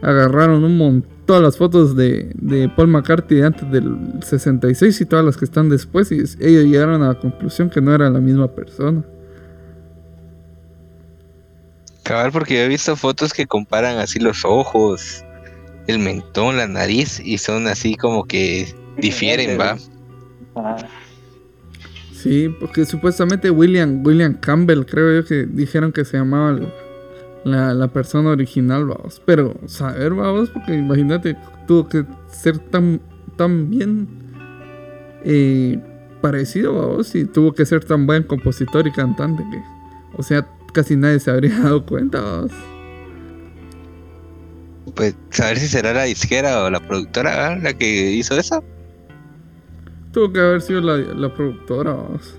agarraron un montón, todas las fotos de, de Paul McCartney antes del 66 y todas las que están después, y ellos llegaron a la conclusión que no era la misma persona. Cabal, porque yo he visto fotos que comparan así los ojos, el mentón, la nariz, y son así como que difieren, ¿va? Sí, porque supuestamente William, William Campbell, creo yo que dijeron que se llamaba la, persona original, vamos. Pero saber, vamos, porque imagínate, tuvo que ser tan, tan bien eh, parecido, vamos, y tuvo que ser tan buen compositor y cantante que, o sea, casi nadie se habría dado cuenta. Pues saber si será la disquera o la productora la que hizo eso. Tuvo que haber sido la, la productora, vamos.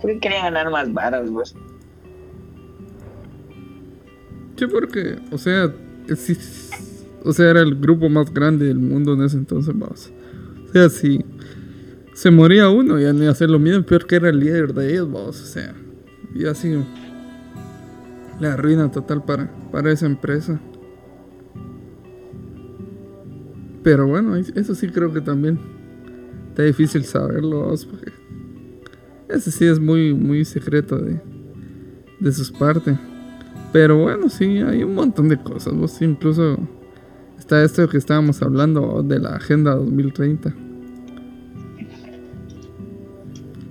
¿Por qué querían ganar más varas, vos? Sí, porque, o sea, o sea, era el grupo más grande del mundo en ese entonces, vamos. O sea, si se moría uno, ya ni hacer lo mismo, peor que era el líder de ellos, vamos. O sea, y así la ruina total para, para esa empresa. Pero bueno, eso sí creo que también está difícil saberlo, porque ese sí es muy, muy secreto de, de sus partes. Pero bueno, sí, hay un montón de cosas. Vos incluso está esto que estábamos hablando de la Agenda 2030.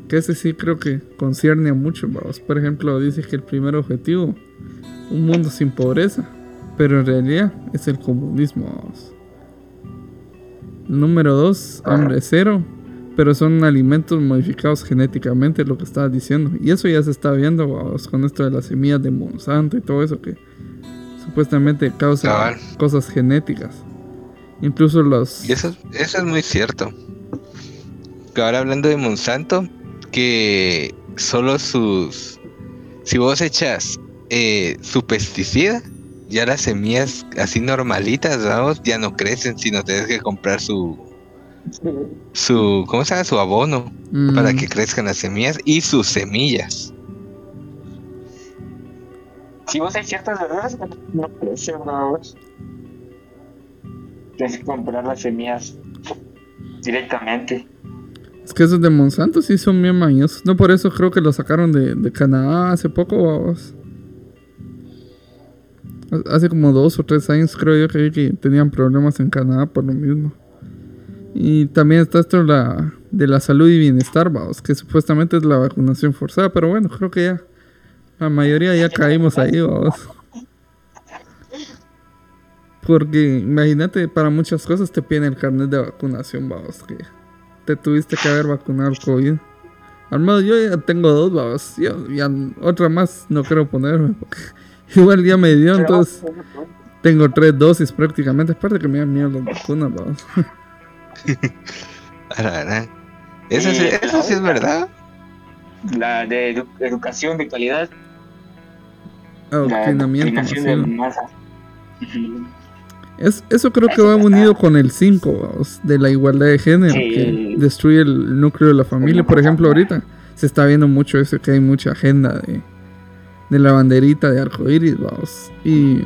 Que ese sí creo que concierne a mucho. Por ejemplo, dice que el primer objetivo, un mundo sin pobreza. Pero en realidad es el comunismo. Número dos, hambre cero pero son alimentos modificados genéticamente, lo que estabas diciendo. Y eso ya se está viendo con esto de las semillas de Monsanto y todo eso que supuestamente causa cosas genéticas. Incluso los... Y eso, eso es muy cierto. Que ahora hablando de Monsanto, que solo sus... Si vos echas eh, su pesticida, ya las semillas así normalitas, vamos, ya no crecen, sino tienes que comprar su su, ¿cómo se llama? Su abono para mm. que crezcan las semillas y sus semillas. Si vos hay ciertas verduras no crecen, Tienes que comprar las semillas directamente. Es que esos de Monsanto sí son bien mañosos. No por eso creo que lo sacaron de, de Canadá hace poco, vamos. Hace como dos o tres años creo yo que, que tenían problemas en Canadá por lo mismo. Y también está esto la, de la salud y bienestar, vamos, que supuestamente es la vacunación forzada, pero bueno, creo que ya la mayoría ya caímos ahí, vamos. Porque imagínate, para muchas cosas te piden el carnet de vacunación, vamos, que te tuviste que haber vacunado el COVID. Al menos yo ya tengo dos, vamos, yo ya otra más no quiero ponerme, porque igual ya me dio, entonces tengo tres dosis prácticamente, aparte que me dan miedo las vacunas, vamos. Eso, sí, eso sí es verdad. La de educación de calidad. Adoctrinamiento Es, eso creo que va unido con el 5 de la igualdad de género, que destruye el núcleo de la familia. Por ejemplo, ahorita se está viendo mucho eso, que hay mucha agenda de, de la banderita de arcoíris, vamos. Y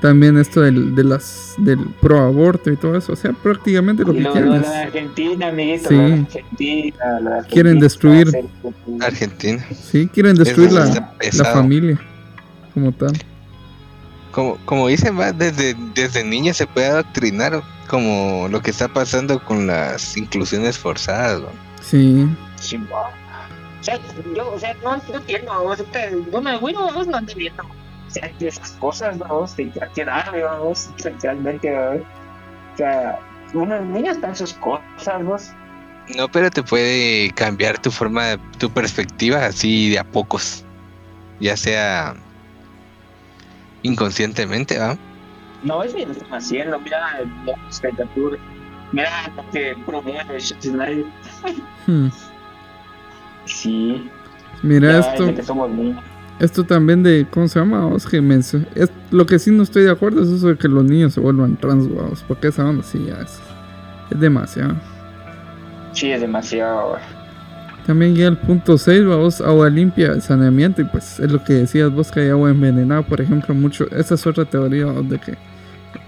también esto del, de las, del pro aborto y todo eso. O sea, prácticamente lo que quieren es. Argentina, amiguito, sí. Argentina, quieren destruir. Argentina. Sí, quieren destruir la, la, familia como tal. Como, como dicen, va, desde, desde niña se puede adoctrinar, como lo que está pasando con las inclusiones forzadas. ¿no? Sí. sí o sea, yo, o sea, no, entiendo, o sea, bueno, bueno, vamos no viendo o sea, esas cosas, vamos, de quedar, vamos, esencialmente, ¿no? O sea, uno niño está en sus cosas, vos. No, pero te puede cambiar tu forma, tu perspectiva así de a pocos. Ya sea inconscientemente, ¿va? No, es bien, están haciendo. Mira las caricaturas. Mira lo que promueve Snyder. Sí. Mira esto. Que somos niños. Esto también de, ¿cómo se llama? Es, lo que sí no estoy de acuerdo es eso de que los niños se vuelvan trans, porque esa onda sí ya es, es demasiado. Sí, es demasiado. También llega el punto 6, vamos, agua limpia, saneamiento, y pues es lo que decías vos que hay agua envenenada, por ejemplo, mucho, esa es otra teoría de que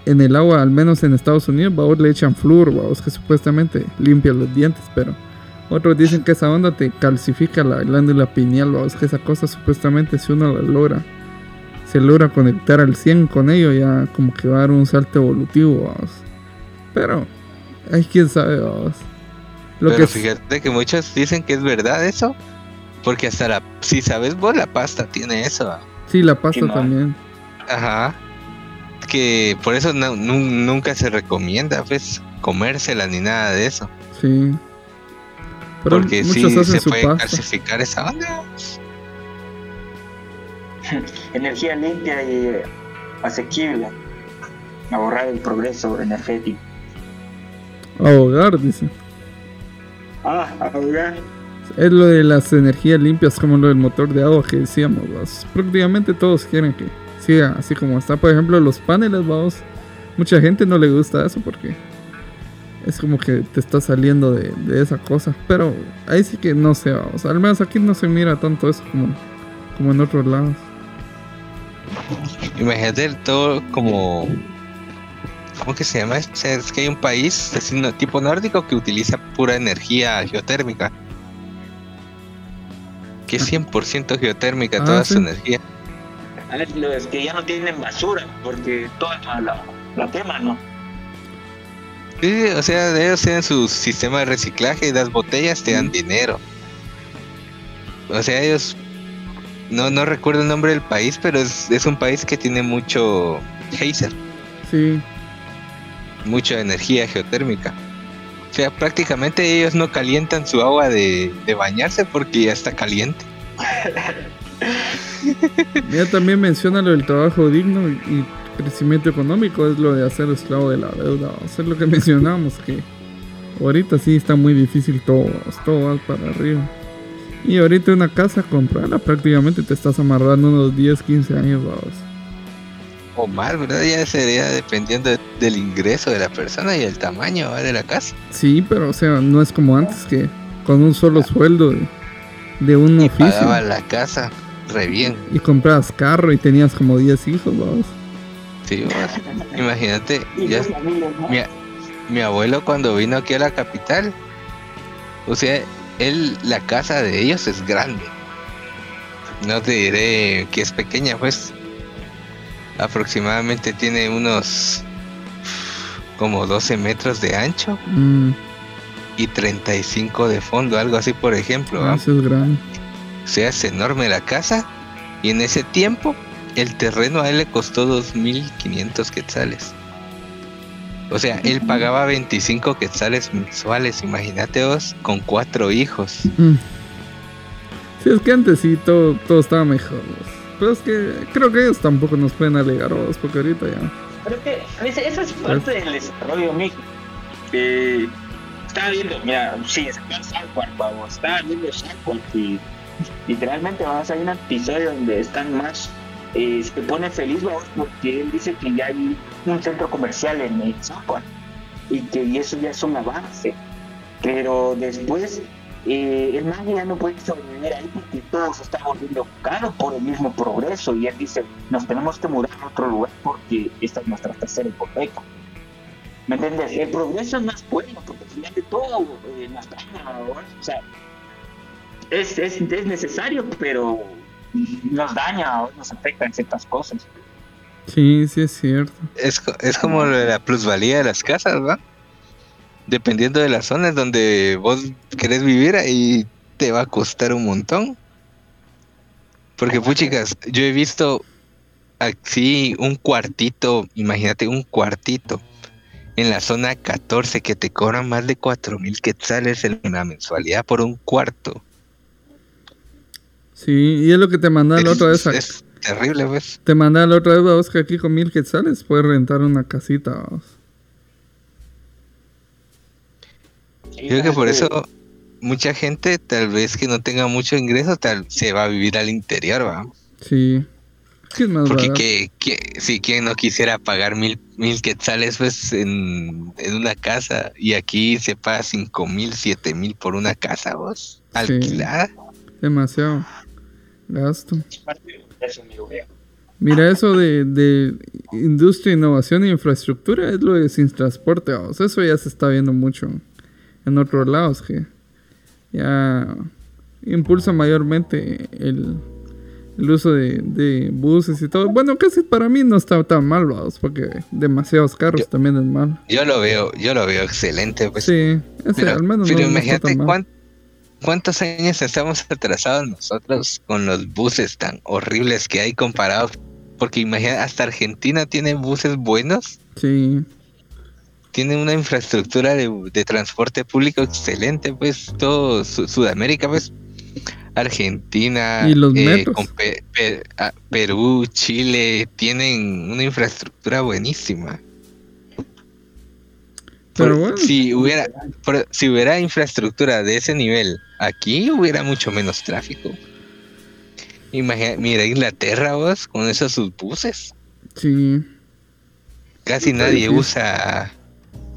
en el agua, al menos en Estados Unidos, vamos, le echan flúor, vamos, que supuestamente limpia los dientes, pero otros dicen que esa onda te calcifica la glándula pineal, es que esa cosa supuestamente si uno la logra, se logra conectar al 100 con ello, ya como que va a dar un salto evolutivo, vamos. Pero, hay quien sabe, vamos. Lo Pero que fíjate que muchos dicen que es verdad eso, porque hasta la, si sabes vos, la pasta tiene eso. Sí, la pasta también. Ajá. Que por eso nunca se recomienda, pues, comérsela ni nada de eso. Sí. Porque si se puede clasificar esa banda. Energía limpia y asequible. Ahorrar el progreso energético. Ahogar, dice. Ah, ahogar. Es lo de las energías limpias, como lo del motor de agua que decíamos. Prácticamente todos quieren que siga así como está. Por ejemplo, los paneles, vamos. Mucha gente no le gusta eso porque es como que te está saliendo de, esa cosa. Pero ahí sí que no sé, vamos. Al menos aquí no se mira tanto eso como, como en otros lados. Imagínate todo como. ¿Cómo que se llama? Es que hay un país tipo nórdico que utiliza pura energía geotérmica. Que es 100% geotérmica ah, toda su energía. Es que ya no tienen basura porque toda la, la quema, ¿no? Sí, o sea, ellos tienen su sistema de reciclaje y las botellas te dan dinero. O sea, ellos no, no recuerdo el nombre del país, pero es, es un país que tiene mucho geyser. Sí. Mucha energía geotérmica. O sea, prácticamente ellos no calientan su agua de, bañarse porque ya está caliente. ya también menciona lo del trabajo digno y crecimiento económico, es lo de hacer esclavo de la deuda. O lo que mencionamos, que ahorita sí está muy difícil todo, todo va para arriba. Y ahorita una casa, comprarla prácticamente te estás amarrando unos 10, 15 años, vamos. O más, ¿verdad? Ya sería dependiendo del ingreso de la persona y el tamaño de la casa. Sí, pero o sea, no es como antes que con un solo sueldo de, un y oficio. Pagaba la casa re bien. Y comprabas carro y tenías como 10 hijos, vamos. Sí, imagínate, mi, mi abuelo cuando vino aquí a la capital, o sea, él, la casa de ellos es grande. No te diré que es pequeña, pues. Aproximadamente tiene unos como 12 metros de ancho mm. y 35 de fondo, algo así, por ejemplo. Ah, eso es grande. O sea, es enorme la casa y en ese tiempo el terreno a él le costó 2.500 quetzales. O sea, él pagaba 25 quetzales mensuales, imagínate vos, con cuatro hijos. Mm. Sí, es que antes sí todo, estaba mejor. Pero es que creo que ellos tampoco nos pueden alegar vos, porque ahorita ya. Creo que esa es parte del desarrollo mío. Eh, estaba viendo, mira, sí, está Southpark, vamos, estaba viendo Southpark y literalmente vamos a ver un episodio donde están más eh, se pone feliz porque él dice que ya hay un centro comercial en el y que eso ya es un avance. Pero después eh, el man ya no puede sobrevivir ahí porque todo se está volviendo caro por el mismo progreso y él dice, nos tenemos que mudar a otro lugar porque esta es nuestra tercera hipoteca. ¿Me entiendes? El progreso es más bueno porque al final de todo eh, nos o sea, es, es, es necesario, pero nos daña o nos afecta en ciertas cosas. Sí, sí es cierto. Es, es como la plusvalía de las casas, ¿va? Dependiendo de las zonas donde vos querés vivir, ahí te va a costar un montón. Porque, puchicas, yo he visto así un cuartito, imagínate un cuartito en la zona 14 que te cobran más de 4 mil quetzales en la mensualidad por un cuarto. Sí, y es lo que te mandaba la otra vez. Es terrible, pues. Te mandaba la otra vez, vos, que aquí con mil quetzales puedes rentar una casita, vos. Yo creo que por eso mucha gente, tal vez que no tenga mucho ingreso, tal se va a vivir al interior, va. Sí. ¿Qué más Porque que, si quien no quisiera pagar mil, mil quetzales pues en, una casa y aquí se paga cinco mil, siete mil por una casa, vos, alquilada. Demasiado gasto. Mira, eso de, de, industria, innovación e infraestructura es lo de sin transporte. eso ya se está viendo mucho en otros lados que ya impulsa mayormente el, uso de, buses y todo. Bueno, casi para mí no está tan mal, vamos, porque demasiados carros también es mal. Yo lo veo, yo lo veo excelente. Pues. Sí, al menos pero imagínate cuánto ¿Cuántos años estamos atrasados nosotros con los buses tan horribles que hay comparados? Porque imagina, hasta Argentina tiene buses buenos. Sí. Tiene una infraestructura de, transporte público excelente, pues todo Sudamérica, pues Argentina, ¿Y los eh, ah, Perú, Chile, tienen una infraestructura buenísima. Pero bueno. Si hubiera, si hubiera infraestructura de ese nivel, aquí hubiera mucho menos tráfico. Imagina, mira Inglaterra, vos, con esos sus buses. Sí. Casi nadie usa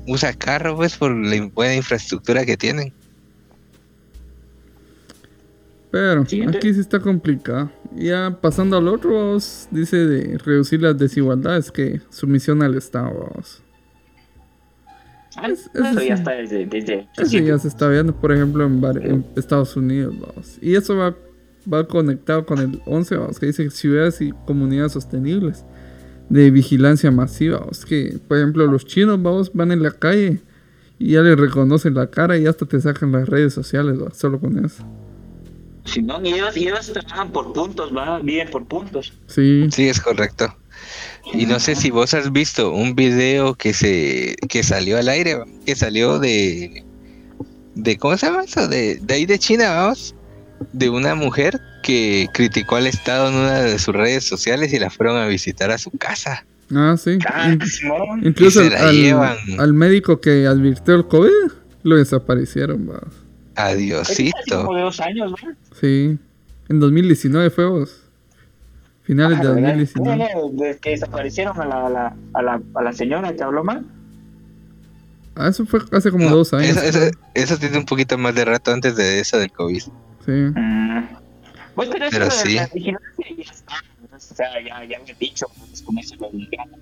usa carro, pues, por la buena infraestructura que tienen. Pero aquí sí está complicado. Ya pasando al otro, dice de reducir las desigualdades, que sumisión al Estado. Vamos. Ah, eso ya está desde, eso ya se está viendo, por ejemplo, en, Estados Unidos. Vamos. Y eso va, va conectado con el 11, vamos, que dice ciudades y comunidades sostenibles de vigilancia masiva. Vamos. Que, por ejemplo, los chinos vamos, van en la calle y ya les reconocen la cara y hasta te sacan las redes sociales, solo con eso. Si no, y ellos, trabajan por puntos, va, bien por puntos. Sí. Sí, es correcto. Y no sé si vos has visto un video que se que salió al aire, que salió de de ¿cómo se llama eso? De, de ahí de China, vamos, de una mujer que criticó al Estado en una de sus redes sociales y la fueron a visitar a su casa. Ah, sí. Ah, incluso al, al, médico que advirtió el COVID lo desaparecieron, vamos. Adiosito. de dos años, ¿no? Sí. En 2019 fue vos. Finales de 2019. Desde que desaparecieron a la, a la, a la, a la señora que habló mal. Ah, eso fue hace como dos años. Eso, tiene un poquito más de rato antes de esa del COVID. Sí. Mm. Pues, pero, pero eso sí. La vigilancia ya está. O sea, ya, ya me he dicho, pues, con eso lo digamos.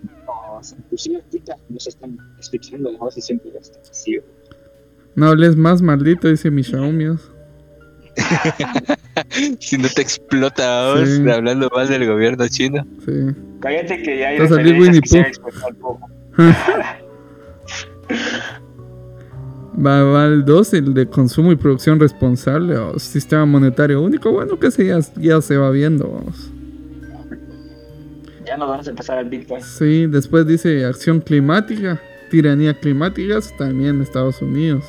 Inclusive ahorita nos están escuchando, ¿no? Si siempre está así. No hables más, maldito, dice mi Xiaomi. si no te explota vos hablando mal del gobierno chino. Sí. Cállate que ya hay Va, va el 2, el de consumo y producción responsable, o sistema monetario único, bueno, que se ya, ya se va viendo, vamos. Ya nos vamos a empezar al Bitcoin. Sí, después dice acción climática, tiranía climática, también Estados Unidos.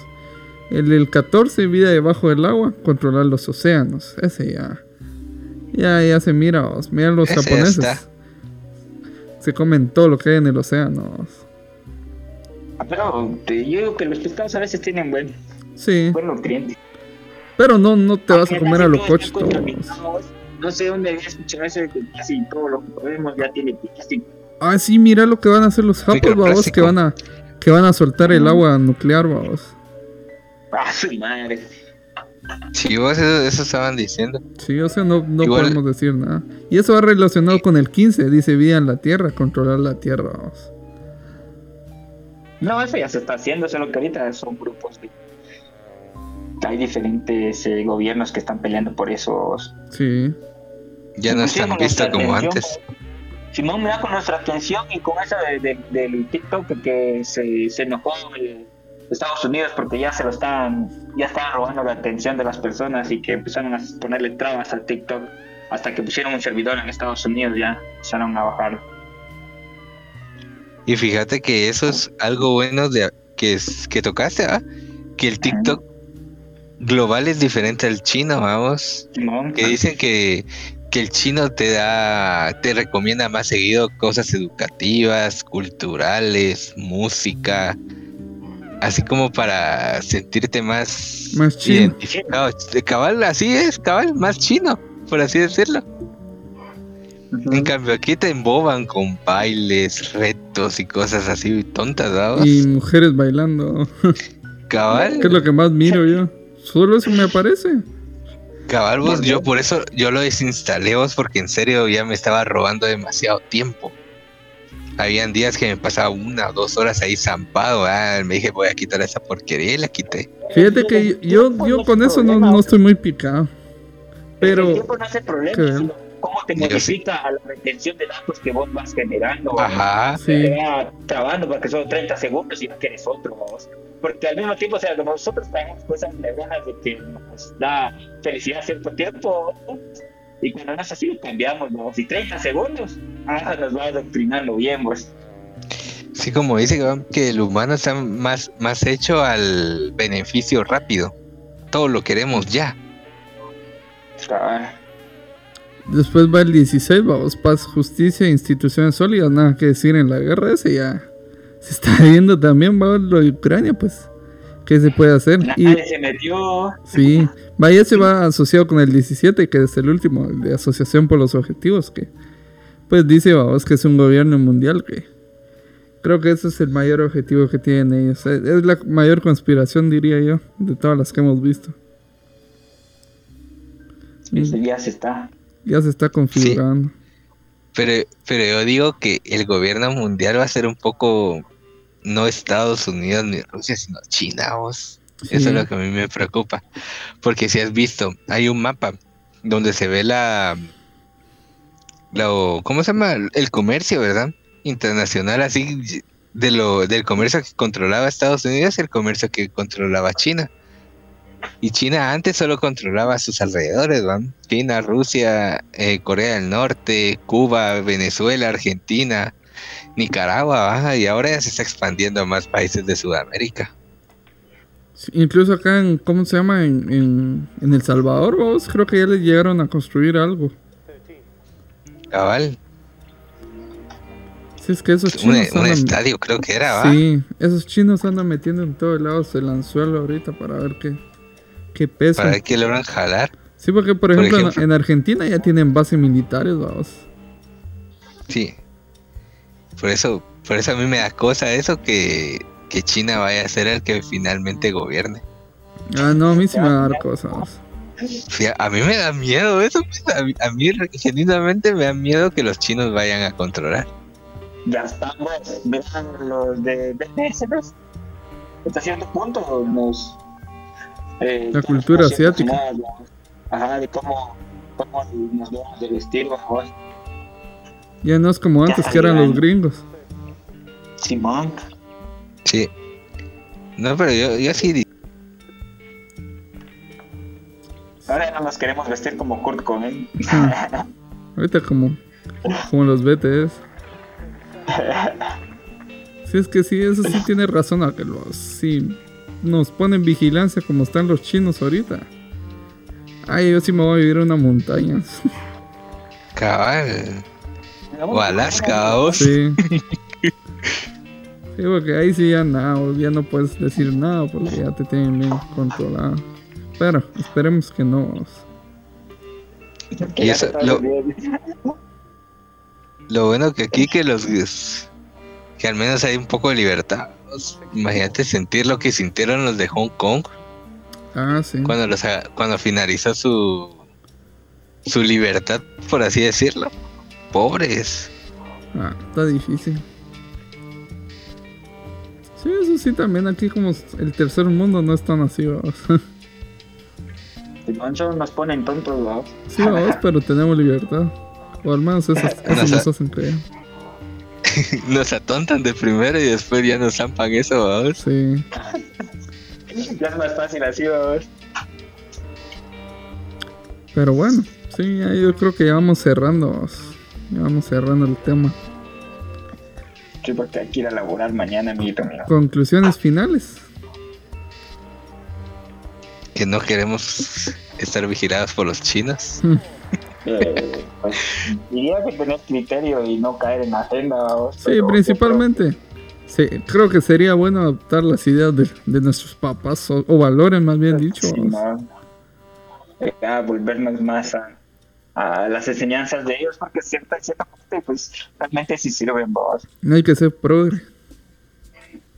El del 14, vida debajo del agua, controlar los océanos. Ese ya. Ya, ya se mira, mira los japoneses. Se comen todo lo que hay en el océano. Ah, pero yo digo que los pescados a veces tienen buen, sí. buen nutriente. Pero no, no te vas a comer a los coches No sé dónde había escuchado eso de que casi todo lo que comemos ya tiene plástico. Ah, sí, mira lo que van a hacer los japos, vamos, que van a que van a soltar el agua nuclear, vamos. Ah, su madre. Sí, vos eso, estaban diciendo. Sí, o sea, no, no podemos decir nada. Y eso va relacionado con el 15, dice vida en la tierra, controlar la tierra. Vamos. No, eso ya se está haciendo, solo que ahorita son grupos Hay diferentes eh, gobiernos que están peleando por esos. Sí. Ya no están vistos como antes. Simón, mira con nuestra atención y con eso de, del TikTok que se, se enojó el, Estados Unidos porque ya se lo estaban, ya estaban robando la atención de las personas y que empezaron a ponerle trabas al TikTok hasta que pusieron un servidor en Estados Unidos ya empezaron a bajar. Y fíjate que eso es algo bueno de que, que tocaste, ¿ah? que el TikTok global es diferente al chino, vamos. que dicen que, que el chino te da, te recomienda más seguido cosas educativas, culturales, música, así como para sentirte más, más identificado. Cabal, así es, cabal, más chino, por así decirlo. En cambio, aquí te emboban con bailes, retos y cosas así tontas, ¿verdad? Y mujeres bailando. Cabal. ¿Qué es lo que más miro yo? Solo eso me aparece. Cabal, vos, yo por eso yo lo desinstalé vos porque en serio ya me estaba robando demasiado tiempo habían días que me pasaba una o dos horas ahí zampado, ah, me dije voy a quitar esa porquería y la quité. Fíjate que yo, yo con eso no, no estoy muy picado. Pero... El tiempo no hace problema, sino cómo te modifica a la retención de datos que vos vas generando. Ajá. Sí. Te va trabando porque son 30 segundos y no quieres otro. Porque al mismo tiempo, o sea, nosotros tenemos cosas neuronas de que nos da felicidad cierto tiempo, y cuando no es así, cambiamos, ¿no? Si 30 segundos, ah, nos va adoctrinando bien, pues. Sí, como dice que el humano está más, más hecho al beneficio rápido. Todo lo queremos ya. Después va el 16, vamos, paz, justicia, instituciones sólidas, nada que decir en la guerra, ese ya se está viendo también, va lo de Ucrania, pues. ¿Qué se puede hacer? y, se metió. Sí, vaya se va asociado con el 17, que es el último, de Asociación por los Objetivos, que pues dice, vamos, que es un gobierno mundial, que creo que ese es el mayor objetivo que tienen ellos. Es la mayor conspiración, diría yo, de todas las que hemos visto. ya se está. Ya se está configurando. Pero, pero yo digo que el gobierno mundial va a ser un poco no Estados Unidos ni Rusia, sino China, vos. Eso es lo que a mí me preocupa. Porque si has visto, hay un mapa donde se ve la, lo, ¿cómo se llama? El comercio, ¿verdad? Internacional, así de lo del comercio que controlaba Estados Unidos y el comercio que controlaba China. Y China antes solo controlaba sus alrededores, ¿van? China, Rusia, eh, Corea del Norte, Cuba, Venezuela, Argentina, Nicaragua, y ahora ya se está expandiendo a más países de Sudamérica. incluso acá en, ¿cómo se llama? En, en, El Salvador, vos creo que ya le llegaron a construir algo. Cabal. Sí, es que esos chinos. Un, estadio creo que era, ¿va? Sí, esos chinos andan metiendo en todo el lado el anzuelo ahorita para ver qué, qué peso. Para ver qué logran jalar. Sí, porque por ejemplo, En, Argentina ya tienen bases militares, vamos. Sí. Por eso, por eso a mí me da cosa eso que, que China vaya a ser el que finalmente gobierne. Ah, no, a mí sí me da cosas. a mí me da miedo eso. Pues, a mí, a mí genuinamente me da miedo que los chinos vayan a controlar. Ya estamos, vean los de BTS, ¿ves? Hasta cierto punto nos... Eh, La cultura asiática. Ajá, de cómo, cómo nos vemos del estilo ahora. Ya no es como antes, que eran los gringos. Simón. Sí. No, pero yo, yo sí. Ahora nada más queremos vestir como Kurt Cobain. Ahorita como, como los BTS. Si es que sí, eso sí tiene razón a que los sí nos ponen vigilancia como están los chinos ahorita. Ay, yo sí me voy a vivir en una montaña. Cabal. O Alaska, ¿o? Sí. sí, porque ahí sí ya nada, ya no puedes decir nada porque ya te tienen bien controlado. Pero esperemos que no. Y eso, lo, lo bueno que aquí que los que al menos hay un poco de libertad. Imagínate sentir lo que sintieron los de Hong Kong. Ah, sí. Cuando los cuando finalizó su su libertad, por así decirlo pobres. Ah, está difícil. Sí, eso sí, también aquí como el tercer mundo no es tan así, vamos. nos ponen tontos, vamos. Sí, vamos, pero tenemos libertad. O al menos eso, eso nos, hacen creer. nos atontan de primero y después ya nos zampan eso, vamos. Sí. ya es más fácil así, vamos. Pero bueno, sí, yo creo que ya vamos cerrando. Vamos. Vamos cerrando el tema. Sí, porque hay que ir a laborar mañana, amiguito Conclusiones finales. Que no queremos estar vigilados por los chinos. Hmm. Eh, pues, diría que criterio y no caer en la agenda. Sí, principalmente. Sí, creo que sería bueno adoptar las ideas de, nuestros papás o, valores, más bien dicho. Sí, volvernos más a, a las enseñanzas de ellos, porque cierta, cierta parte, pues realmente sí sirven vos. No hay que ser progre.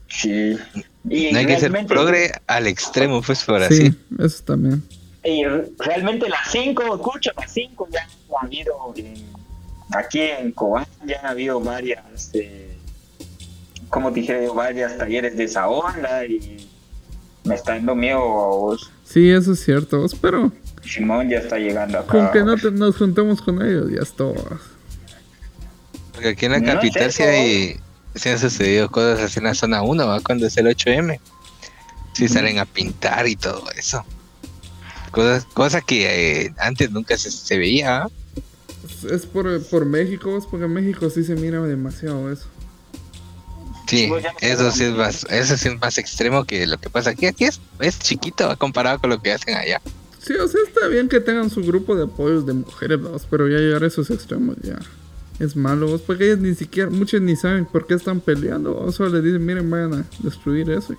Sí. Y no hay que ser progre al extremo, pues por sí, así. eso también. Y realmente las 5, escucha, las 5 ya ha habido aquí en Cobán, ya ha habido varias, eh, como te dije, varias talleres de esa onda y me está dando miedo a vos. Sí, eso es cierto, pero Simón ya está llegando acá. Con que no nos juntemos con ellos, ya está. Porque aquí en la capital sí, hay, han sucedido cosas así en la zona 1, cuando es el 8M. Sí salen a pintar y todo eso. Cosas, cosas que eh, antes nunca se, veía. Es por, por México, es porque en México sí se mira demasiado eso. Sí, eso sí es más, eso sí es más extremo que lo que pasa aquí. Aquí es, es chiquito comparado con lo que hacen allá. Sí, o sea, está bien que tengan su grupo de apoyos de mujeres, pero ya llegar a esos extremos ya. es malo, vos, porque ellos ni siquiera, muchos ni saben por qué están peleando, o solo les dicen, miren, vayan a destruir eso.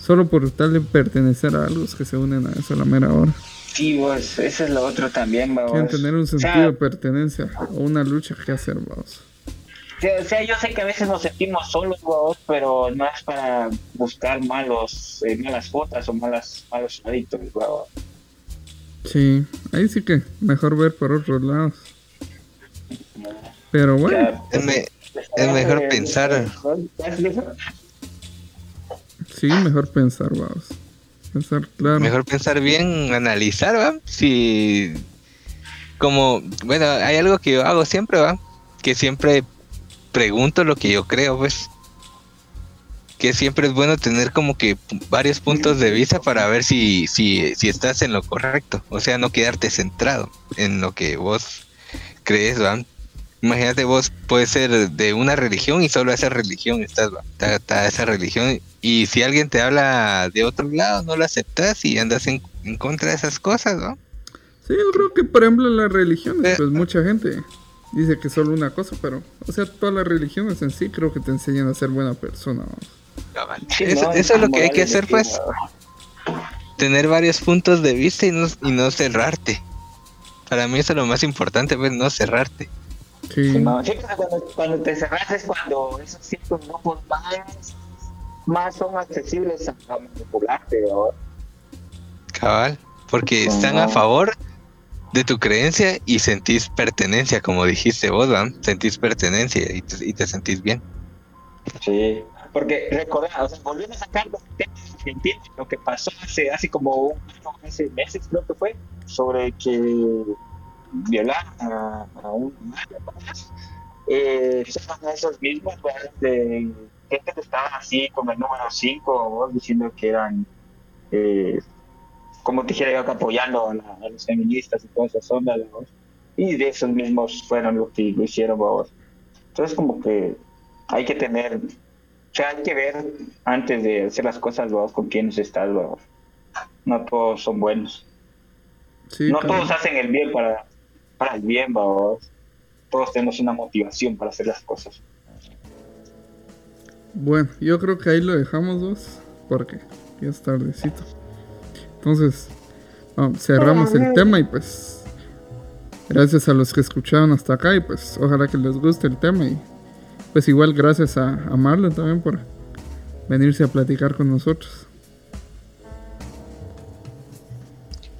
Solo por tal de pertenecer a algo que se unen a eso a la mera hora. Sí, vos, eso es lo otro también, vos. Quieren tener un sentido de pertenencia o una lucha que hacer, vos. O sea, yo sé que a veces nos sentimos solos, vos, pero no es para buscar malos, eh, malas fotos o malas, malos hábitos, vos. Sí, ahí sí que mejor ver por otros lados. Pero bueno. Es, mejor pensar. Sí, mejor pensar, vamos. Pensar claro. Mejor pensar bien, analizar, ¿va? Si. Como, bueno, hay algo que yo hago siempre, ¿va? Que siempre pregunto lo que yo creo, pues. Que siempre es bueno tener como que varios puntos de vista para ver si, si, si estás en lo correcto. O sea, no quedarte centrado en lo que vos crees, ¿va? Imagínate vos, puedes ser de una religión y solo esa religión estás, está, esa religión. Y si alguien te habla de otro lado, no lo aceptas y andas en, contra de esas cosas, ¿no? Sí, yo creo que, por ejemplo, las religiones, pues mucha gente dice que solo una cosa, pero, o sea, todas las religiones en sí creo que te enseñan a ser buena persona. eso, es lo que hay que hacer, pues. Tener varios puntos de vista y no, y no cerrarte. Para mí eso es lo más importante, pues, no cerrarte. Sí. cuando, te cerras es cuando esos ciertos grupos más, más son accesibles a, manipularte. Cabal, porque están a favor de tu creencia y sentís pertenencia, como dijiste vos, sentís pertenencia y te, y te sentís bien. Sí, porque recordar, o sea, volviendo a sacar lo que pasó hace, hace como un, hace meses creo que fue, sobre que violar a, a un eh, son esos mismos de gente que estaba así como el número 5 diciendo que eran eh, como te dijera yo apoyando a, los feministas y todas esas ondas y de esos mismos fueron los que lo hicieron vos. entonces como que hay que tener o sea hay que ver antes de hacer las cosas vos con quiénes estás no todos son buenos no todos hacen el bien para para el bien, vamos. Todos tenemos una motivación para hacer las cosas. Bueno, yo creo que ahí lo dejamos dos, porque ya es tardecito. Entonces, cerramos el tema y pues gracias a los que escucharon hasta acá y pues ojalá que les guste el tema y pues igual gracias a, a Marlon también por venirse a platicar con nosotros.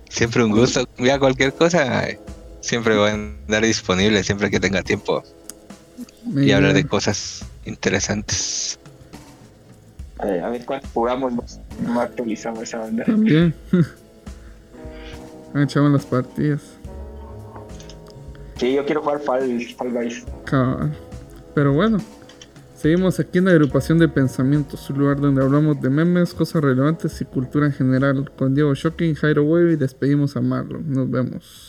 Siempre un gusto. Mira, cualquier cosa, siempre voy a andar disponible, siempre que tenga tiempo. y hablar de cosas interesantes. A ver, cuándo jugamos, no actualizamos esa banda. También. echamos las partidas. Sí, yo quiero jugar Fall, Fall Guys. Pero bueno, seguimos aquí en la agrupación de pensamientos, un lugar donde hablamos de memes, cosas relevantes y cultura en general. Con Diego Shocking, Jairo Wave y despedimos a Marlon. Nos vemos.